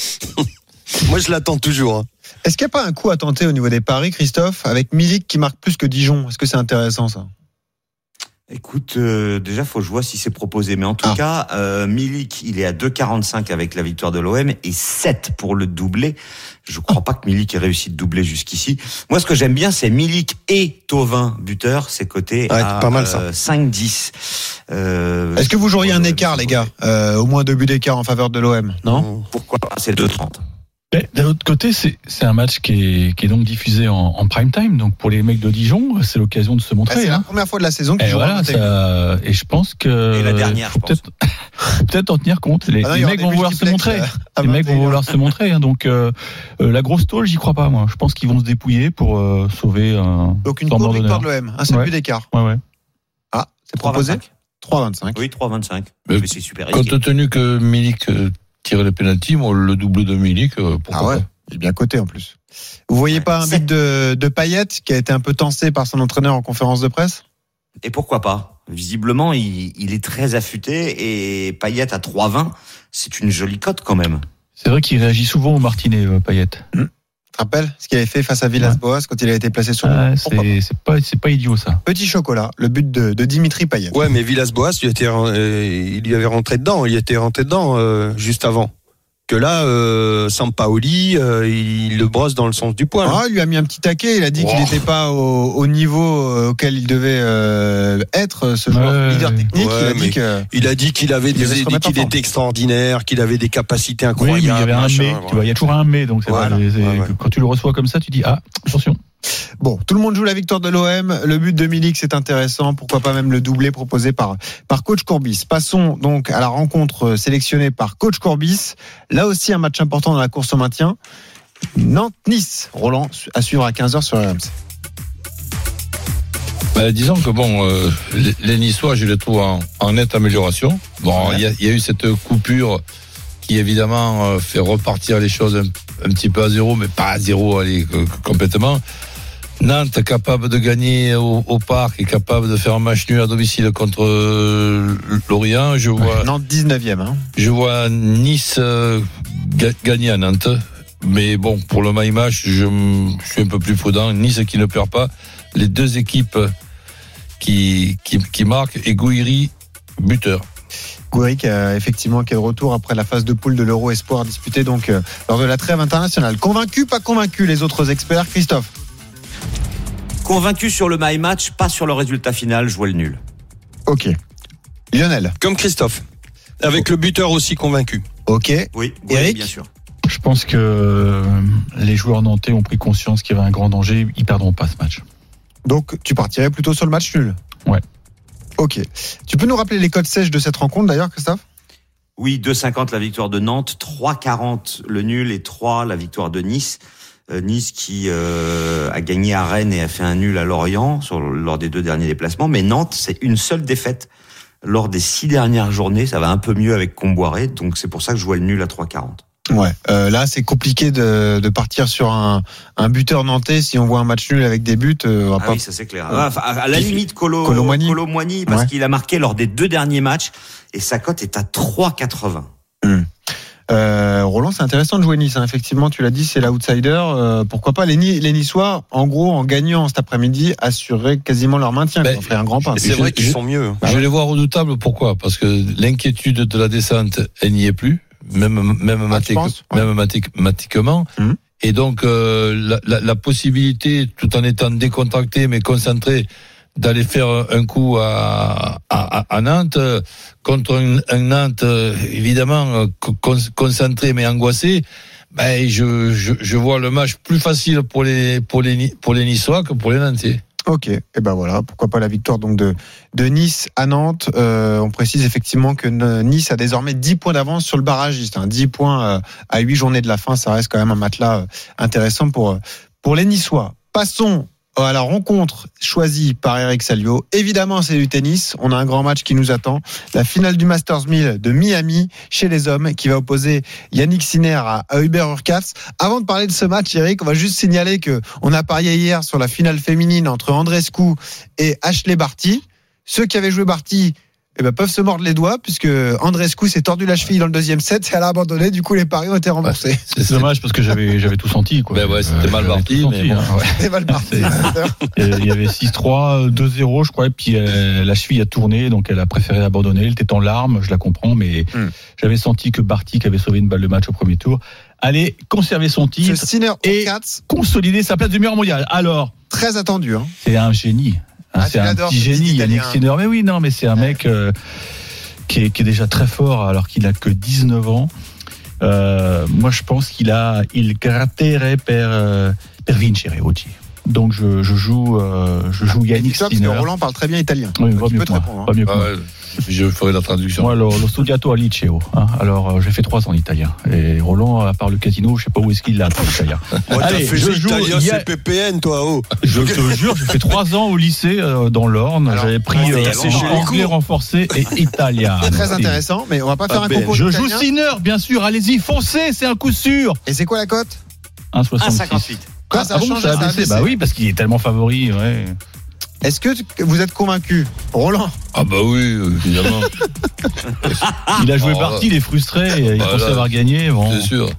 Moi, je l'attends toujours. hein. Est-ce qu'il n'y a pas un coup à tenter au niveau des paris, Christophe, avec Milik qui marque plus que Dijon? Est-ce que c'est intéressant ça? Écoute, euh, déjà, faut que je vois si c'est proposé. Mais en tout Ah. cas, euh, Milik, il est à 2,45 avec la victoire de l'OM et 7 pour le doublé. Je crois pas que Milik ait réussi de doubler jusqu'ici. Moi, ce que j'aime bien, c'est Milik et Tovin, buteur. C'est coté Ouais, à pas mal, ça. euh, 5-10. Euh, Est-ce que vous joueriez un euh, écart, les gars Euh, Au moins deux buts d'écart en faveur de l'OM, non? Pourquoi pas C'est 2,30. Mais D'un autre côté, c'est un match qui est, qui est donc diffusé en, en prime time. Donc pour les mecs de Dijon, c'est l'occasion de se Ah, montrer. C'est la hein. première fois de la saison qu'ils voilà, ça, et je pense que Et la dernière, peut-être faut peut-être en tenir compte. Les, Ah non, les mecs vont vouloir se montrer. euh, Les mecs vont 21. vouloir se montrer. hein. donc euh, euh, la grosse tôle, j'y crois pas moi. Je pense qu'ils vont se dépouiller pour euh, sauver un. Donc une courte victoire de l'OM, un seul Ouais. but d'écart. Ouais ouais. Ah, c'est proposé 3,25. 3,25. Oui, 3,25. Mais Mais c'est super. Compte tenu que Milik tire les pénaltys, moi, le double de Milik, pourquoi Ah ouais pas Il est bien coté en plus. Vous voyez Ouais. pas un but de, de Payet qui a été un peu tensé par son entraîneur en conférence de presse? Et pourquoi pas? Visiblement, il, il est très affûté et Payet à 3,20, c'est une jolie cote quand même. C'est vrai qu'il réagit souvent au Martinet, euh, Payet. Te rappelles ce qu'il avait fait face à Villas-Boas quand il a été placé sur le Ah, banc Pourquoi c'est pas idiot ça. Petit chocolat, le but de, de Dimitri Payet. Ouais, mais Villas-Boas, il, était, euh, il y avait rentré dedans. Il était rentré dedans euh, juste avant. Que là, euh, Sampaoli, euh, il le brosse dans le sens du poil. Ah, il lui a mis un petit taquet. Il a dit qu'il n'était pas au, au niveau euh, auquel il devait euh, être, ce joueur Ouais, leader technique. ouais, il a dit que Il a dit qu'il avait des, qu'il était extraordinaire, qu'il avait des capacités Oui, incroyables. mais il y avait un machin, mais. voilà. Tu vois, il y a toujours un mais. Donc c'est Voilà, vrai, c'est- ouais, ouais. quand tu le reçois comme ça, tu dis ah attention. Bon, tout le monde joue la victoire de l'OM. Le but de Milik, c'est intéressant. Pourquoi pas même le doublé proposé par par coach Courbis. Passons donc à la rencontre sélectionnée par coach Courbis. Là aussi, un match important dans la course au maintien. Nantes-Nice. Roland à suivre à 15h sur RMC. Ben, disons que bon, euh, les, les Niçois, je les trouve en, en nette amélioration. Bon, Ouais. il y, a, il y a eu cette coupure qui évidemment euh, fait repartir les choses un, un petit peu à zéro, mais pas à zéro, allez, complètement. Nantes capable de gagner au, au parc et capable de faire un match nul à domicile contre euh, Lorient. Je vois, Nantes 19e. Hein. je vois Nice euh, ga- gagner à Nantes. Mais bon, pour le my match, je, suis un peu plus prudent. Nice qui ne perd pas. Les deux équipes qui, qui, qui marquent et Gouiri, buteur. Gouiri qui a effectivement qui est de retour après la phase de poule de l'Euro Espoir disputée donc euh, lors de la trêve internationale. Convaincu, pas convaincu les autres experts, Christophe? Convaincu sur le my match, pas sur le résultat final, je vois le nul. Ok. Lionel Comme Christophe. Avec le buteur aussi convaincu. Ok. Oui, oui, Eric bien sûr. Je pense que euh, les joueurs nantais ont pris conscience qu'il y avait un grand danger. Ils perdront pas ce match. Donc tu partirais plutôt sur le match nul? Ouais. Ok. Tu peux nous rappeler les codes sèches de cette rencontre d'ailleurs, Christophe? Oui, 2,50 la victoire de Nantes, 3,40 le nul et 3 la victoire de Nice. Euh, nice qui euh, a gagné à Rennes et a fait un nul à Lorient sur, lors des deux derniers déplacements. Mais Nantes, c'est une seule défaite lors des six dernières journées. Ça va un peu mieux avec Comboiré, donc c'est pour ça que je vois le nul à 3,40. Ouais. Euh, là, c'est compliqué de, de partir sur un, un buteur nantais si on voit un match nul avec des buts. euh, on va Ah pas- oui, ça c'est clair. Ah, enfin, à la limite, Colo, Colo Muani. Colo parce Ouais. qu'il a marqué lors des deux derniers matchs et sa cote est à 3,80. Euh, Roland, c'est intéressant de jouer Nice. hein. Effectivement, tu l'as dit, c'est l'outsider. Euh, pourquoi pas? Les, Ni- les Niçois, en gros, en gagnant cet après-midi, assuraient quasiment leur maintien. Ben, On ferait un grand pas. C'est vrai qu'ils sont mieux. je les vois redoutables. Pourquoi? Parce que l'inquiétude de la descente, elle n'y est plus, même, même, Ah, tu mathé- penses? Ouais. même mathématiquement. Mhm. Et donc, euh, la, la- la possibilité, tout en étant décontracté, mais concentré, d'aller faire un coup à, à, Nantes, contre un, Nantes, évidemment, con- concentré mais angoissé, ben, je, je, vois le match plus facile pour les, pour les, pour les Niçois que pour les Nantais. Ok, et ben voilà, pourquoi pas la victoire donc de, de Nice à Nantes. Euh, on précise effectivement que Nice a désormais 10 points d'avance sur le barragiste. Hein, 10 points euh, à 8 journées de la fin, ça reste quand même un matelas euh, intéressant pour, pour les Niçois. Passons à la rencontre choisie par Eric Salio. Évidemment, c'est du tennis. On a un grand match qui nous attend. La finale du Masters 1000 de Miami chez les hommes qui va opposer Yannick Sinner à, à Hubert Hurkacz. Avant de parler de ce match, Eric, on va juste signaler que on a parié hier sur la finale féminine entre Andrescu et Ashley Barty. Ceux qui avaient joué Barty eh ben, peuvent se mordre les doigts puisque Andrescu s'est tordu la cheville dans le deuxième set et elle a abandonné. Du coup, les paris ont été remboursés. C'est C'est dommage parce que j'avais j'avais tout senti. Quoi. Ben ouais, c'était Euh, mal j'avais parti, bon. hein, ouais. Mal parti. Il y avait 6-3, 2-0, je crois, et puis euh, la cheville a tourné, donc elle a préféré abandonner. Elle était en larmes, je la comprends, mais Hmm. j'avais senti que Barty, qui avait sauvé une balle de match au premier tour, allait conserver son titre, Et- consolider sa place de meilleur mondial. Alors, très attendu. Hein. c'est un génie. Ah, c'est tu un petit génie, Yannick. Sinner. Mais oui, non, mais c'est un mec euh, qui, est, qui est déjà très fort alors qu'il a que 19 ans. Euh, moi, je pense qu'il a il gratterait per, euh, per vincere oggi. Donc, je, je joue, euh, je joue Yannick Dis-toi, parce que Sinner. Roland parle très bien italien. Oui, Donc, va il mieux peut que te répondre. hein. Va mieux que Ah moi. Je ferai la traduction. Moi, lo, lo studiato al liceo. hein. Alors, euh, j'ai fait trois ans en italien. Et Roland, à part le casino, je sais pas où est-ce qu'il l'a appris l'italien. T'as Allez, fait je joue, a- c'est PPN, toi, oh. Je te jure, j'ai fait trois ans au lycée euh, dans l'Orne. J'avais pris euh, anglais renforcé et italien. Très intéressant, mais on va pas faire un belle. concours Je joue d'italien. Sinner, bien sûr. Allez-y, foncez, c'est un coup sûr. Et c'est quoi la cote? 1,66. 1,58. Quoi, ça ah bon, ça a ça a baissé baissé Bah oui, parce qu'il est tellement favori. Ouais. Est-ce que vous êtes convaincu Roland Ah bah oui, évidemment, Il a joué Oh, parti, il est frustré, il Voilà. pensait avoir gagné. Bon. c'est sûr.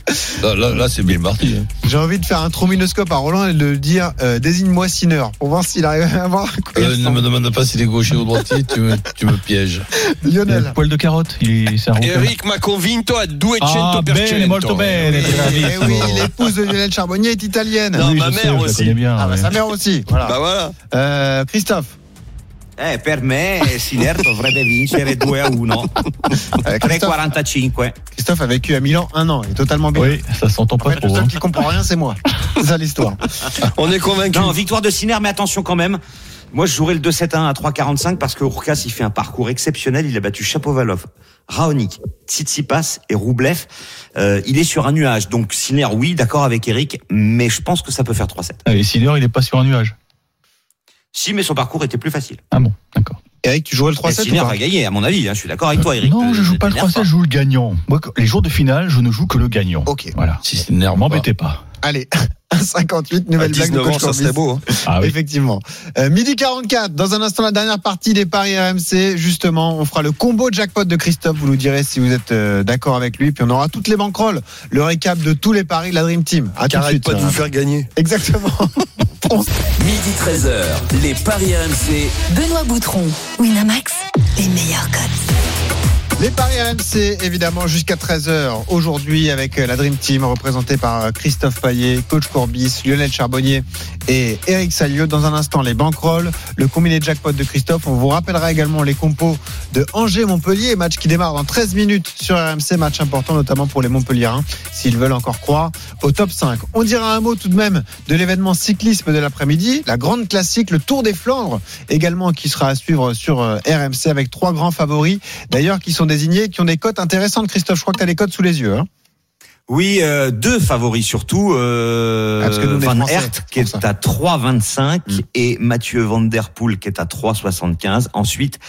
Là, là, là, c'est bien parti. hein. J'ai envie de faire un trombinoscope à Roland et de lui dire euh, désigne-moi Sinner pour voir s'il arrive à avoir un coup. Euh, ne me demande pas s'il est gaucher ou droitier, tu me, tu me pièges. Il a le Lionel. poil de carotte, il est. Eric m'a convinto a 200 Ah, per bene, cento. molto bene, Eh bravissimo. oui, l'épouse de Lionel Charbonnier est italienne. Non, Oui, ma mère sais, aussi. bien. Ah bah ouais. sa mère aussi. Voilà. Bah voilà. Euh, Christophe. Eh, per me Sinner dovrebbe vincere 2 a 1. Euh, Christophe, 3,45. Christophe a vécu à Milan un an. Il est totalement bien. Oui, ça s'entend En pas fait, le trop. seul hein. qui comprend rien, c'est moi. C'est ça l'histoire. On est convaincu. Non, victoire de Sinner, mais attention quand même. Moi, je jouerais le 2-7-1 à 3,45 parce que Urkas, il fait un parcours exceptionnel. Il a battu Chapovalov, Raonic, Tsitsipas et Roublev. Euh, il est sur un nuage. Donc, Sinner, oui, d'accord avec Eric, mais je pense que ça peut faire 3-7. Ah, Et Sinner, il est pas sur un nuage. Si, mais son parcours était plus facile. Ah bon, d'accord. Eric, tu jouerais le Et 3-7 ou Sinner va gagner, à mon avis. hein. Je suis d'accord avec toi, Eric. Non, je joue pas le t'énerve 3 je joue le gagnant. Moi, les jours de finale, je ne joue que le gagnant. Ok. Voilà. Si c'est nerveux. M'embêtez pas. Allez, 58, À nouvelle blague de 19 ans, coach ça serait beau. hein. Ah oui. Effectivement. Euh, midi 44, dans un instant, la dernière partie des paris RMC. Justement, on fera le combo jackpot de Christophe. Vous nous direz si vous êtes euh, d'accord avec lui. Puis on aura toutes les banquerolles, le récap de tous les paris de la Dream Team. À tout de suite. pas de vous faire gagner. Exactement. Midi 13h, les Paris RMC. Benoît Boutron, Winamax, les meilleurs codes. Les paris RMC, évidemment, jusqu'à 13h aujourd'hui avec euh, la Dream Team représentée par euh, Christophe Paillet, coach Courbis, Lionel Charbonnier et Eric Salio. Dans un instant, les banquerolles, le combiné jackpot de Christophe. On vous rappellera également les compos de Angers-Montpellier, match qui démarre dans 13 minutes sur RMC, match important notamment pour les Montpelliérains, s'ils veulent encore croire au top 5. On dira un mot tout de même de l'événement cyclisme de l'après-midi, la grande classique, le Tour des Flandres, également qui sera à suivre sur euh, RMC avec trois grands favoris, d'ailleurs qui sont qui ont des cotes intéressantes. Christophe, je crois que tu as les cotes sous les yeux. Hein Oui, euh, deux favoris surtout. Euh, Ah, parce que nous, on est Van Aert qui est à 3,25 Mm. et Mathieu Van Der Poel qui est à 3,75. Ensuite,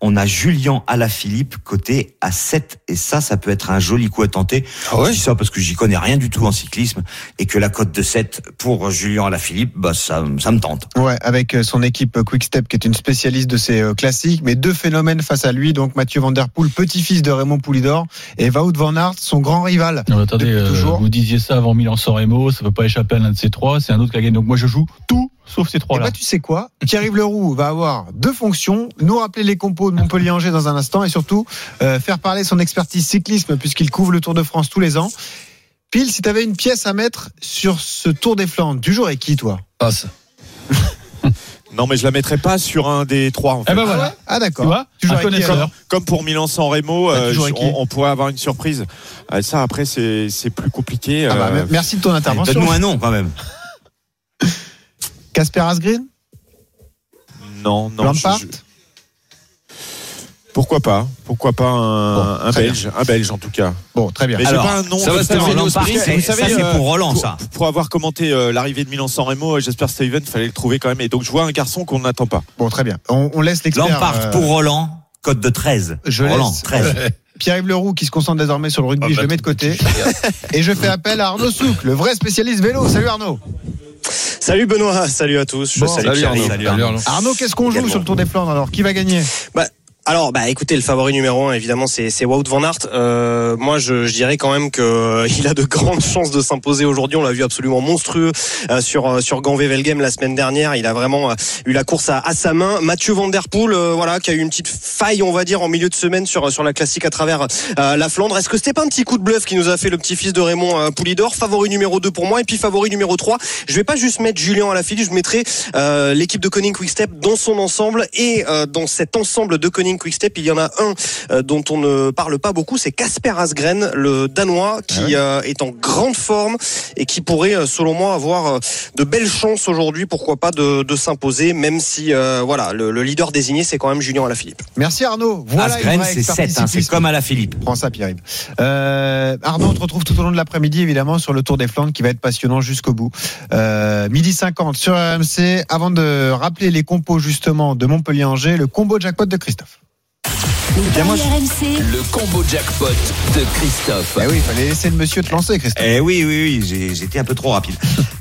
on a Julien Alaphilippe côté à 7 et ça, ça peut être un joli coup à tenter. Ah ouais Je dis ça parce que j'y connais rien du tout en cyclisme et que la cote de 7 pour Julien Alaphilippe, bah ça, ça me tente. Ouais, avec euh, son équipe Quick Step qui est une spécialiste de ces euh, classiques, mais deux phénomènes face à lui, donc Mathieu Van Der Poel, petit-fils de Raymond Poulidor, et Wout Van Aert, son grand rival. Non, attendez, Depuis euh, toujours. vous disiez ça avant Milan-San Remo, ça peut pas échapper à l'un de ces trois, c'est un autre qui a gagné. Donc moi je joue tout sauf ces Et trois-là. bah tu sais quoi? Pierre-Yves Leroux va avoir deux fonctions, nous rappeler les compos de Montpellier-Angers dans un instant, et surtout euh, faire parler son expertise cyclisme, puisqu'il couvre le Tour de France tous les ans. Pile, si tu avais une pièce à mettre sur ce Tour des Flandres, tu jouerais qui toi? Passe. Non, mais je la mettrai pas sur un des trois. En fait. Eh ben Ah, voilà. ah d'accord. Tu vois Tu Un alors Comme pour Milan-San Remo, Bah, euh, on, on pourrait avoir une surprise. Euh, ça, après, c'est c'est plus compliqué. Ah bah, euh, Merci de ton intervention. Donne-nous un nom quand même. Casper Asgreen? Non, non. je- Lampard? je- Pourquoi pas Pourquoi pas un, Bon, un très Belge Un Belge en tout cas. Bon, très bien. Mais j'ai Alors, pas un nom. ça va, Lampard, Sprint, c'est- vous ça savez, c'est euh, pour Roland, ça. pour avoir commenté euh, l'arrivée de Milan-San Remo, j'espère Steven, fallait le trouver quand même. Et donc je vois un garçon qu'on n'attend pas. Bon, très bien. On, on laisse l'expert. Lampard euh, pour Roland, code de 13. Je Roland, laisse. 13. Pierre-Yves Leroux qui se concentre désormais sur le rugby, Ah, je bah, le mets de côté. Et je fais appel à Arnaud Souk, le vrai spécialiste vélo. Salut Arnaud. Salut Benoît, salut à tous. Je salue salut. Arnaud. Salut, Arnaud. Qu'est-ce qu'on joue sur le Tour des Flandres alors Qui va gagner? Alors, bah, écoutez, le favori numéro un, évidemment, c'est c'est Wout van Aert. Euh, moi, je, je dirais quand même que euh, il a de grandes chances de s'imposer aujourd'hui. On l'a vu absolument monstrueux euh, sur euh, sur Gand-Wevelgem la semaine dernière. Il a vraiment euh, eu la course à, à sa main. Mathieu Van Der Poel, voilà, qui a eu une petite faille, on va dire, en milieu de semaine sur sur la classique à travers la Flandre. Est-ce que c'était pas un petit coup de bluff qui nous a fait le petit-fils de Raymond Poulidor? Favori numéro 2 pour moi et puis favori numéro 3 Je vais pas juste mettre Julien à la file, je mettrai l'équipe de Koning Quickstep dans son ensemble et dans cet ensemble de Koning Quickstep, il y en a un euh, dont on ne parle pas beaucoup, c'est Casper Asgren, le danois qui euh, est en grande forme et qui pourrait euh, selon moi avoir de belles chances aujourd'hui, pourquoi pas de, de s'imposer même si euh, voilà, le, le leader désigné c'est quand même Julien Alaphilippe. Merci Arnaud. Voilà Asgren, c'est expertise 7, hein, c'est comme à la Philippe. Prends ça, Pierre-Yves. Euh, Arnaud, on te retrouve tout au long de l'après-midi, évidemment, sur le Tour des Flandres qui va être passionnant jusqu'au bout. Euh, midi 50 sur RMC. Avant de rappeler les compos, justement, de Montpellier-Angers, le combo jackpot de Christophe. Bien, moi, Le combo jackpot de Christophe. Eh oui, il fallait laisser le monsieur te lancer, Christophe. Eh oui, oui, oui, j'ai- j'étais un peu trop rapide.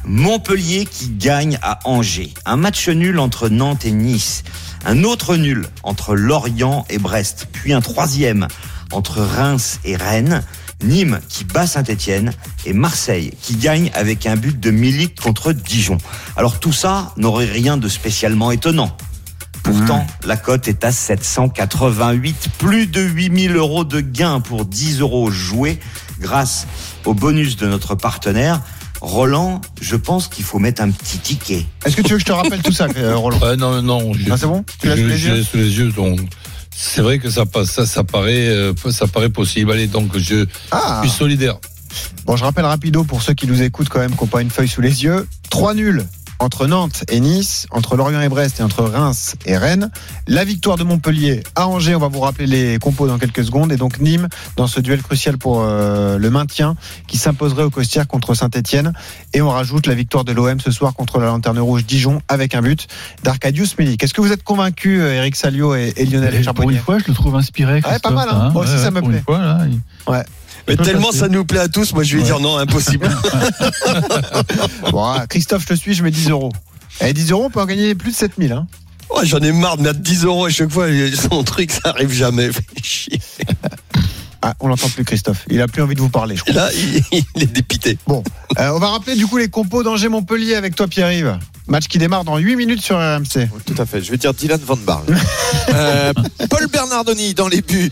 Montpellier qui gagne à Angers. Un match nul entre Nantes et Nice. Un autre nul entre Lorient et Brest. Puis un troisième entre Reims et Rennes. Nîmes qui bat Saint-Etienne et Marseille qui gagne avec un but de Milik contre Dijon. Alors tout ça n'aurait rien de spécialement étonnant. Pourtant, la cote est à 788, plus de 8000 euros de gain pour 10 euros joués grâce au bonus de notre partenaire. Roland, je pense qu'il faut mettre un petit ticket. Est-ce que tu veux que je te rappelle tout ça, euh, Roland Ouais, non, non. Ah, c'est bon Tu l'as je- sous les yeux sous les yeux, donc c'est vrai que ça passe, ça, ça paraît, euh, ça paraît possible. Allez, donc je Ah suis solidaire. Bon, je rappelle rapido pour ceux qui nous écoutent quand même, qui n'ont pas une feuille sous les yeux. Trois nuls entre Nantes et Nice, entre Lorient et Brest et entre Reims et Rennes. La victoire de Montpellier à Angers, on va vous rappeler les compos dans quelques secondes. Et donc Nîmes dans ce duel crucial pour euh, le maintien qui s'imposerait au Costières contre Saint-Etienne. Et on rajoute la victoire de l'OM ce soir contre la Lanterne Rouge Dijon avec un but d'Arcadius Milik. Est-ce que vous êtes convaincus, euh, Eric Salio et, et Lionel Et pour une fois, je le trouve inspiré. Ouais, pas mal, hein. Moi aussi, ça me plaît. Une fois, là, il- Mais tellement ça nous plaît à tous, moi je vais Ouais. dire non, impossible. Bon, ah, Christophe, je te suis, je mets 10 euros. Et 10 euros, on peut en gagner plus de 7000. Hein. Ouais, J'en ai marre de mettre 10 euros à chaque fois, son truc ça arrive jamais. Fait chier. Ah, on l'entend plus, Christophe. Il a plus envie de vous parler, je crois. Là, il, il est dépité. Bon, euh, on va rappeler du coup les compos d'Angers-Montpellier avec toi, Pierre-Yves. Match qui démarre dans 8 minutes sur RMC. Tout à fait. Je vais dire Dylan Van Barle. Euh, Paul Bernardoni dans les buts.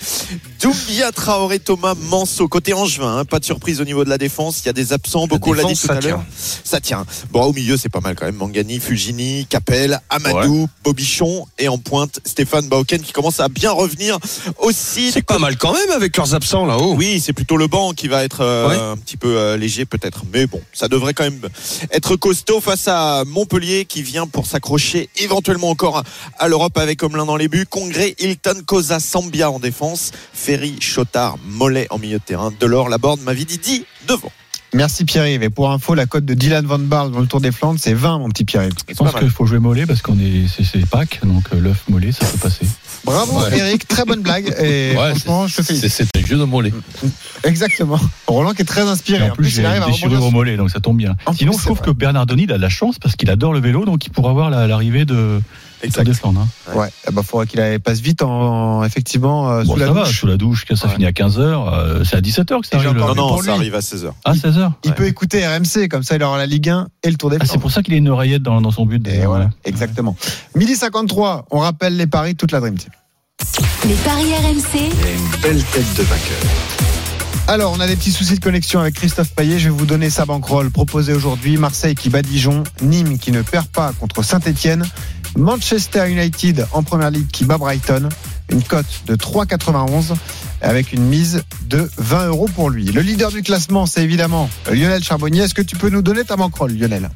Doumbia Traoré, Thomas Manso. Côté Angevin, hein, pas de surprise au niveau de la défense. Il y a des absents. Beaucoup l'a dit tout ça à l'heure. Ça tient. Bon, au milieu, c'est pas mal quand même. Mangani, Fugini, Capel, Amadou, Bobichon et en pointe Stéphane Bauken qui commence à bien revenir aussi. C'est pas mal quand même avec leurs absents là-haut. Oui, c'est plutôt le banc qui va être euh, Ouais. un petit peu euh, léger peut-être. Mais bon, ça devrait quand même être costaud face à Montpellier qui vient pour s'accrocher éventuellement encore à, à l'Europe avec Omelin dans les buts. Congrès, Hilton, Cosa, Sambia en défense. Ferry, Chotard, Mollet en milieu de terrain. Delors, Laborde, Mavididi devant. Merci Pierre-Yves. Et pour info, la cote de Dylan Van Barle dans le Tour des Flandres, c'est 20, mon petit Pierre-Yves. Je pense qu'il faut jouer mollet parce qu'on est, c'est, Pâques, donc euh, l'œuf mollet, ça peut passer. Bravo Ouais. Eric, très bonne blague. Et Ouais, franchement, je te c'est, félicite. c'est un jeu de mollet. Exactement. Roland qui est très Et inspiré. en plus, j'ai il arrive à au mollet, donc ça tombe bien. En Sinon, plus, je trouve vrai. que Bernardoni, il a de la chance parce qu'il adore le vélo, donc il pourra voir la- l'arrivée de Exact. de Flandre. hein. Ouais, eh ben, faudra qu'il passe vite en, effectivement euh, Bon, sous la ça va, douche. sous la douche, que ça Ouais. finit à 15h, c'est à 17h que ça Et arrive. Non, non, ça arrive à 16h. Ah, 16h Il Ouais. peut écouter RMC, comme ça il aura la Ligue 1 et le Tour des Ah, c'est pour ça qu'il a une oreillette dans, dans son but. Et voilà, ouais. exactement. Midi 53, on rappelle les paris, toute la Dream Team. les paris RMC, Belle tête de vainqueur. Alors, on a des petits soucis de connexion avec Christophe Payet. Je vais vous donner sa banquerolle proposée aujourd'hui. Marseille qui bat Dijon, Nîmes qui ne perd pas contre Saint-Etienne, Manchester United en première ligue qui bat Brighton. Une cote de 3,91 avec une mise de 20 euros pour lui. Le leader du classement, c'est évidemment Lionel Charbonnier. Est-ce que tu peux nous donner ta banquerolle, Lionel?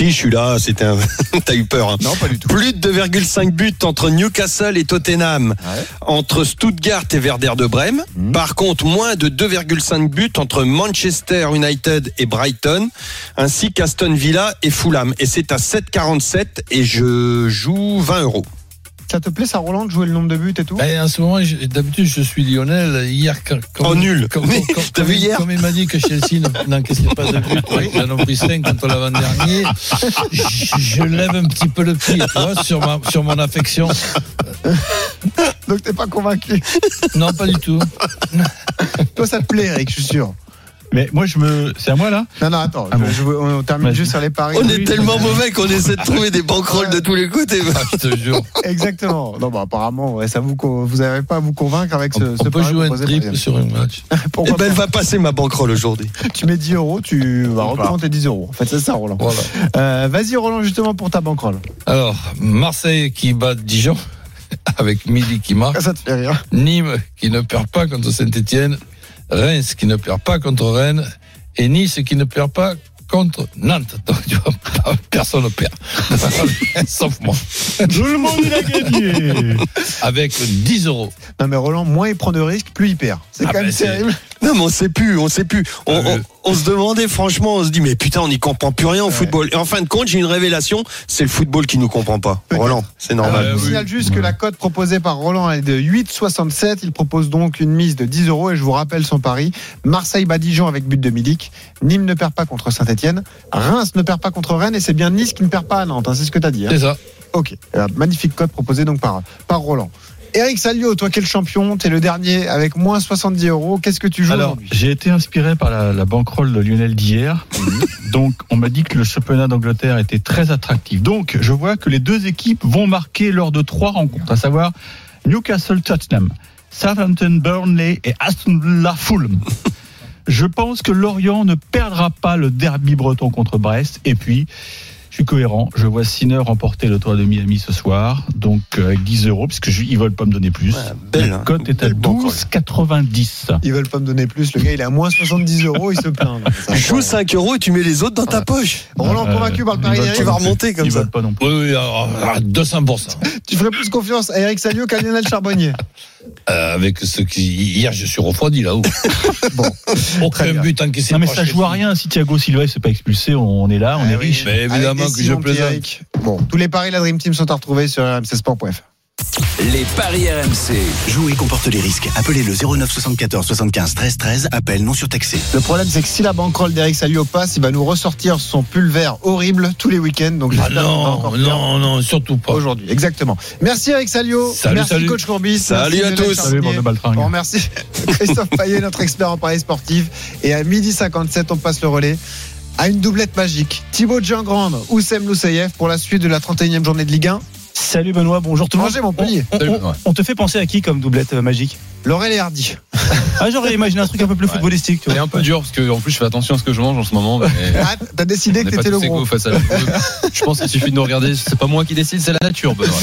Si, je suis là, c'était un... T'as eu peur. Hein. Non, pas du tout. Plus de 2,5 buts entre Newcastle et Tottenham. Entre Stuttgart et Werder de Brême. Mhm. Par contre, moins de 2,5 buts entre Manchester United et Brighton. Ainsi qu'Aston Villa et Fulham. Et c'est à 7,47 et je joue 20 euros. Ça te plaît, ça, Roland, de jouer le nombre de buts et tout Ben, en ce moment, d'habitude, je suis Lionel. Hier, quand, comme, Oh, nul. Comme, Mais comme- t'as comme- vu hier Comme il m'a dit que Chelsea ne- n'encaissait pas de but, ils en ont pris 5 contre l'avant-dernier. Je, je lève un petit peu le pied, tu vois, sur, ma, sur mon affection. Donc t'es pas convaincu. Non, pas du tout. Toi, ça te plaît, Eric, je suis sûr. Mais moi, je me. C'est à moi là Non, non, attends. Ah je- bon. je- on termine Vas-y. juste sur les paris. On Oui, est tellement mauvais qu'on essaie de trouver des banquerolles de tous les côtés. Ah, je te jure. Exactement. Non, bah, apparemment, ouais, ça vous, vous n'arrivez pas à vous convaincre avec ce, On, ce on peut pari jouer un triple sur un match. Eh Pourquoi ben, elle va passer ma banquerolle aujourd'hui. Tu mets 10 euros, tu vas reprendre tes 10 euros. En fait, c'est ça, Roland. Voilà. Euh, Vas-y, Roland, justement, pour ta banquerolle. Alors, Marseille qui bat Dijon, avec Midi qui marque. Ça te fait rire. Nîmes qui ne perd pas contre Saint-Etienne. Reims qui ne perd pas contre Rennes. Et Nice qui ne perd pas contre Nantes. Donc, tu vois, personne ne perd. Sauf moi. Tout le monde il a gagné Avec 10 euros. Non, mais Roland, moins il prend de risques, plus il perd. C'est Ah, quand même c'est- terrible. Non, mais on sait plus, on sait plus. On, on- mais- on se demandait franchement, on se dit, mais putain, on n'y comprend plus rien au football. Et en fin de compte, j'ai une révélation, c'est le football qui nous comprend pas. Roland, c'est normal. Je vous oui. signale juste que la cote proposée par Roland est de 8,67. Il propose donc une mise de 10 euros et je vous rappelle son pari. Marseille bat Dijon avec but de Milik. Nîmes ne perd pas contre Saint-Etienne. Reims ne perd pas contre Rennes et c'est bien Nice qui ne perd pas à Nantes. hein, c'est ce que tu as dit. hein. C'est ça. Ok. Euh, magnifique cote proposée donc par, par Roland. Eric Salio, toi quel champion T'es le dernier avec moins 70 euros. Qu'est-ce que tu joues Alors, j'ai été inspiré par la, la banquerolle de Lionel d'hier. Donc, on m'a dit que le championnat d'Angleterre était très attractif. Donc, je vois que les deux équipes vont marquer lors de trois rencontres, à savoir Newcastle Tottenham, Southampton Burnley et Aston Villa Fulham. Je pense que Lorient ne perdra pas le derby breton contre Brest. Et puis, je suis cohérent. Je vois Sinner remporter le tour de Miami ce soir. Donc, euh, avec 10 euros, puisque je- ils veulent pas me donner plus. belle, La hein. cote est à Belle banquerolle. 12,90. Ils veulent pas me donner plus. Le gars, il est à moins 70 euros. Il se plaint. c'est Joue incroyable. 5 euros et tu mets les autres dans ta poche. Roland, Euh, convaincu par le pari d'Eric Tu vas remonter comme Ils ça. veulent pas non plus. Oui, oui, alors, à 200%. Tu ferais plus confiance à Eric Salio qu'à Lionel Charbonnier. Euh, avec ce qui. Hier, je suis refroidi là-haut. Bon. Aucun but encaissé. Non mais ça joue à rien si Thiago Silva il se fait pas expulser, on est là, on Ah est oui. riche. Mais évidemment Que je plaisante. Bon, tous les paris de la Dream Team sont à retrouver sur rmcsport.fr. Les paris RMC. Jouer comporte les risques. Appelez le 09 74 75 13 13. Appel non surtaxé. Le problème, c'est que si la banquerolle d'Eric Salio passe, il va nous ressortir son pull vert horrible tous les week-ends. Donc, Ah va non, non, non, surtout pas. Aujourd'hui, exactement. Merci Eric Salio. Salut, Merci salut. coach Courbis. Salut Merci à tous. Salut bande de baltringues. On remercie Christophe Payet, notre expert en paris sportif. Et à midi 57, on passe le relais à une doublette magique. Thibaut Giangrande, Oussem Loussaïef pour la suite de la 31e journée de Ligue 1. Salut Benoît, bonjour tout le monde. Montpellier. On, on- on te fait penser à qui comme doublette magique? Laurel et Hardy. Ah, j'aurais imaginé un truc un peu plus footballistique. C'est un peu dur parce que en plus je fais attention à ce que je mange en ce moment. Mais Ah, T'as décidé que t'étais le gros. face à la Je pense qu'il suffit de nous regarder. C'est pas moi qui décide, c'est la nature. Benoît.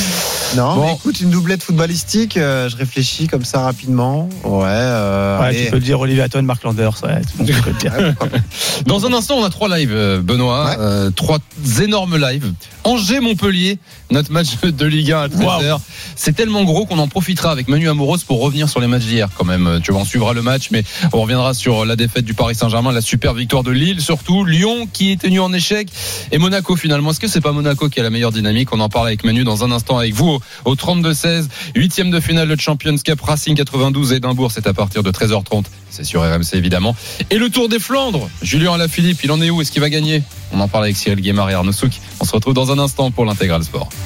Non, Bon. mais écoute, une doublette footballistique, euh, je réfléchis comme ça rapidement. Ouais, euh, Ouais, allez. tu peux le dire Olivier Hatton, Mark Landers. Ouais, tout le monde peut le dire. Ouais, pourquoi pas. Dans un instant, on a trois lives, euh, Benoît. Ouais. Euh, trois énormes lives. Angers-Montpellier, notre match de Ligue 1 à 13h. C'est tellement gros qu'on en profitera avec Manu Amoros pour revenir sur les matchs d'hier quand même. Tu vois, on suivra le match, mais on reviendra sur la défaite du Paris Saint-Germain, la super victoire de Lille, surtout Lyon qui est tenu en échec et Monaco finalement. Est-ce que c'est pas Monaco qui a la meilleure dynamique? On en parle avec Manu dans un instant avec vous au, au 32-16. Huitième de finale de Champions Cup Racing 92 Édimbourg, c'est à partir de 13h30. C'est sur RMC évidemment. Et le Tour des Flandres, Julien Alaphilippe, il en est où? Est-ce qu'il va gagner? On en parle avec Cyril Guémard et Arnaud Souk. On se retrouve dans un instant pour l'intégral sport.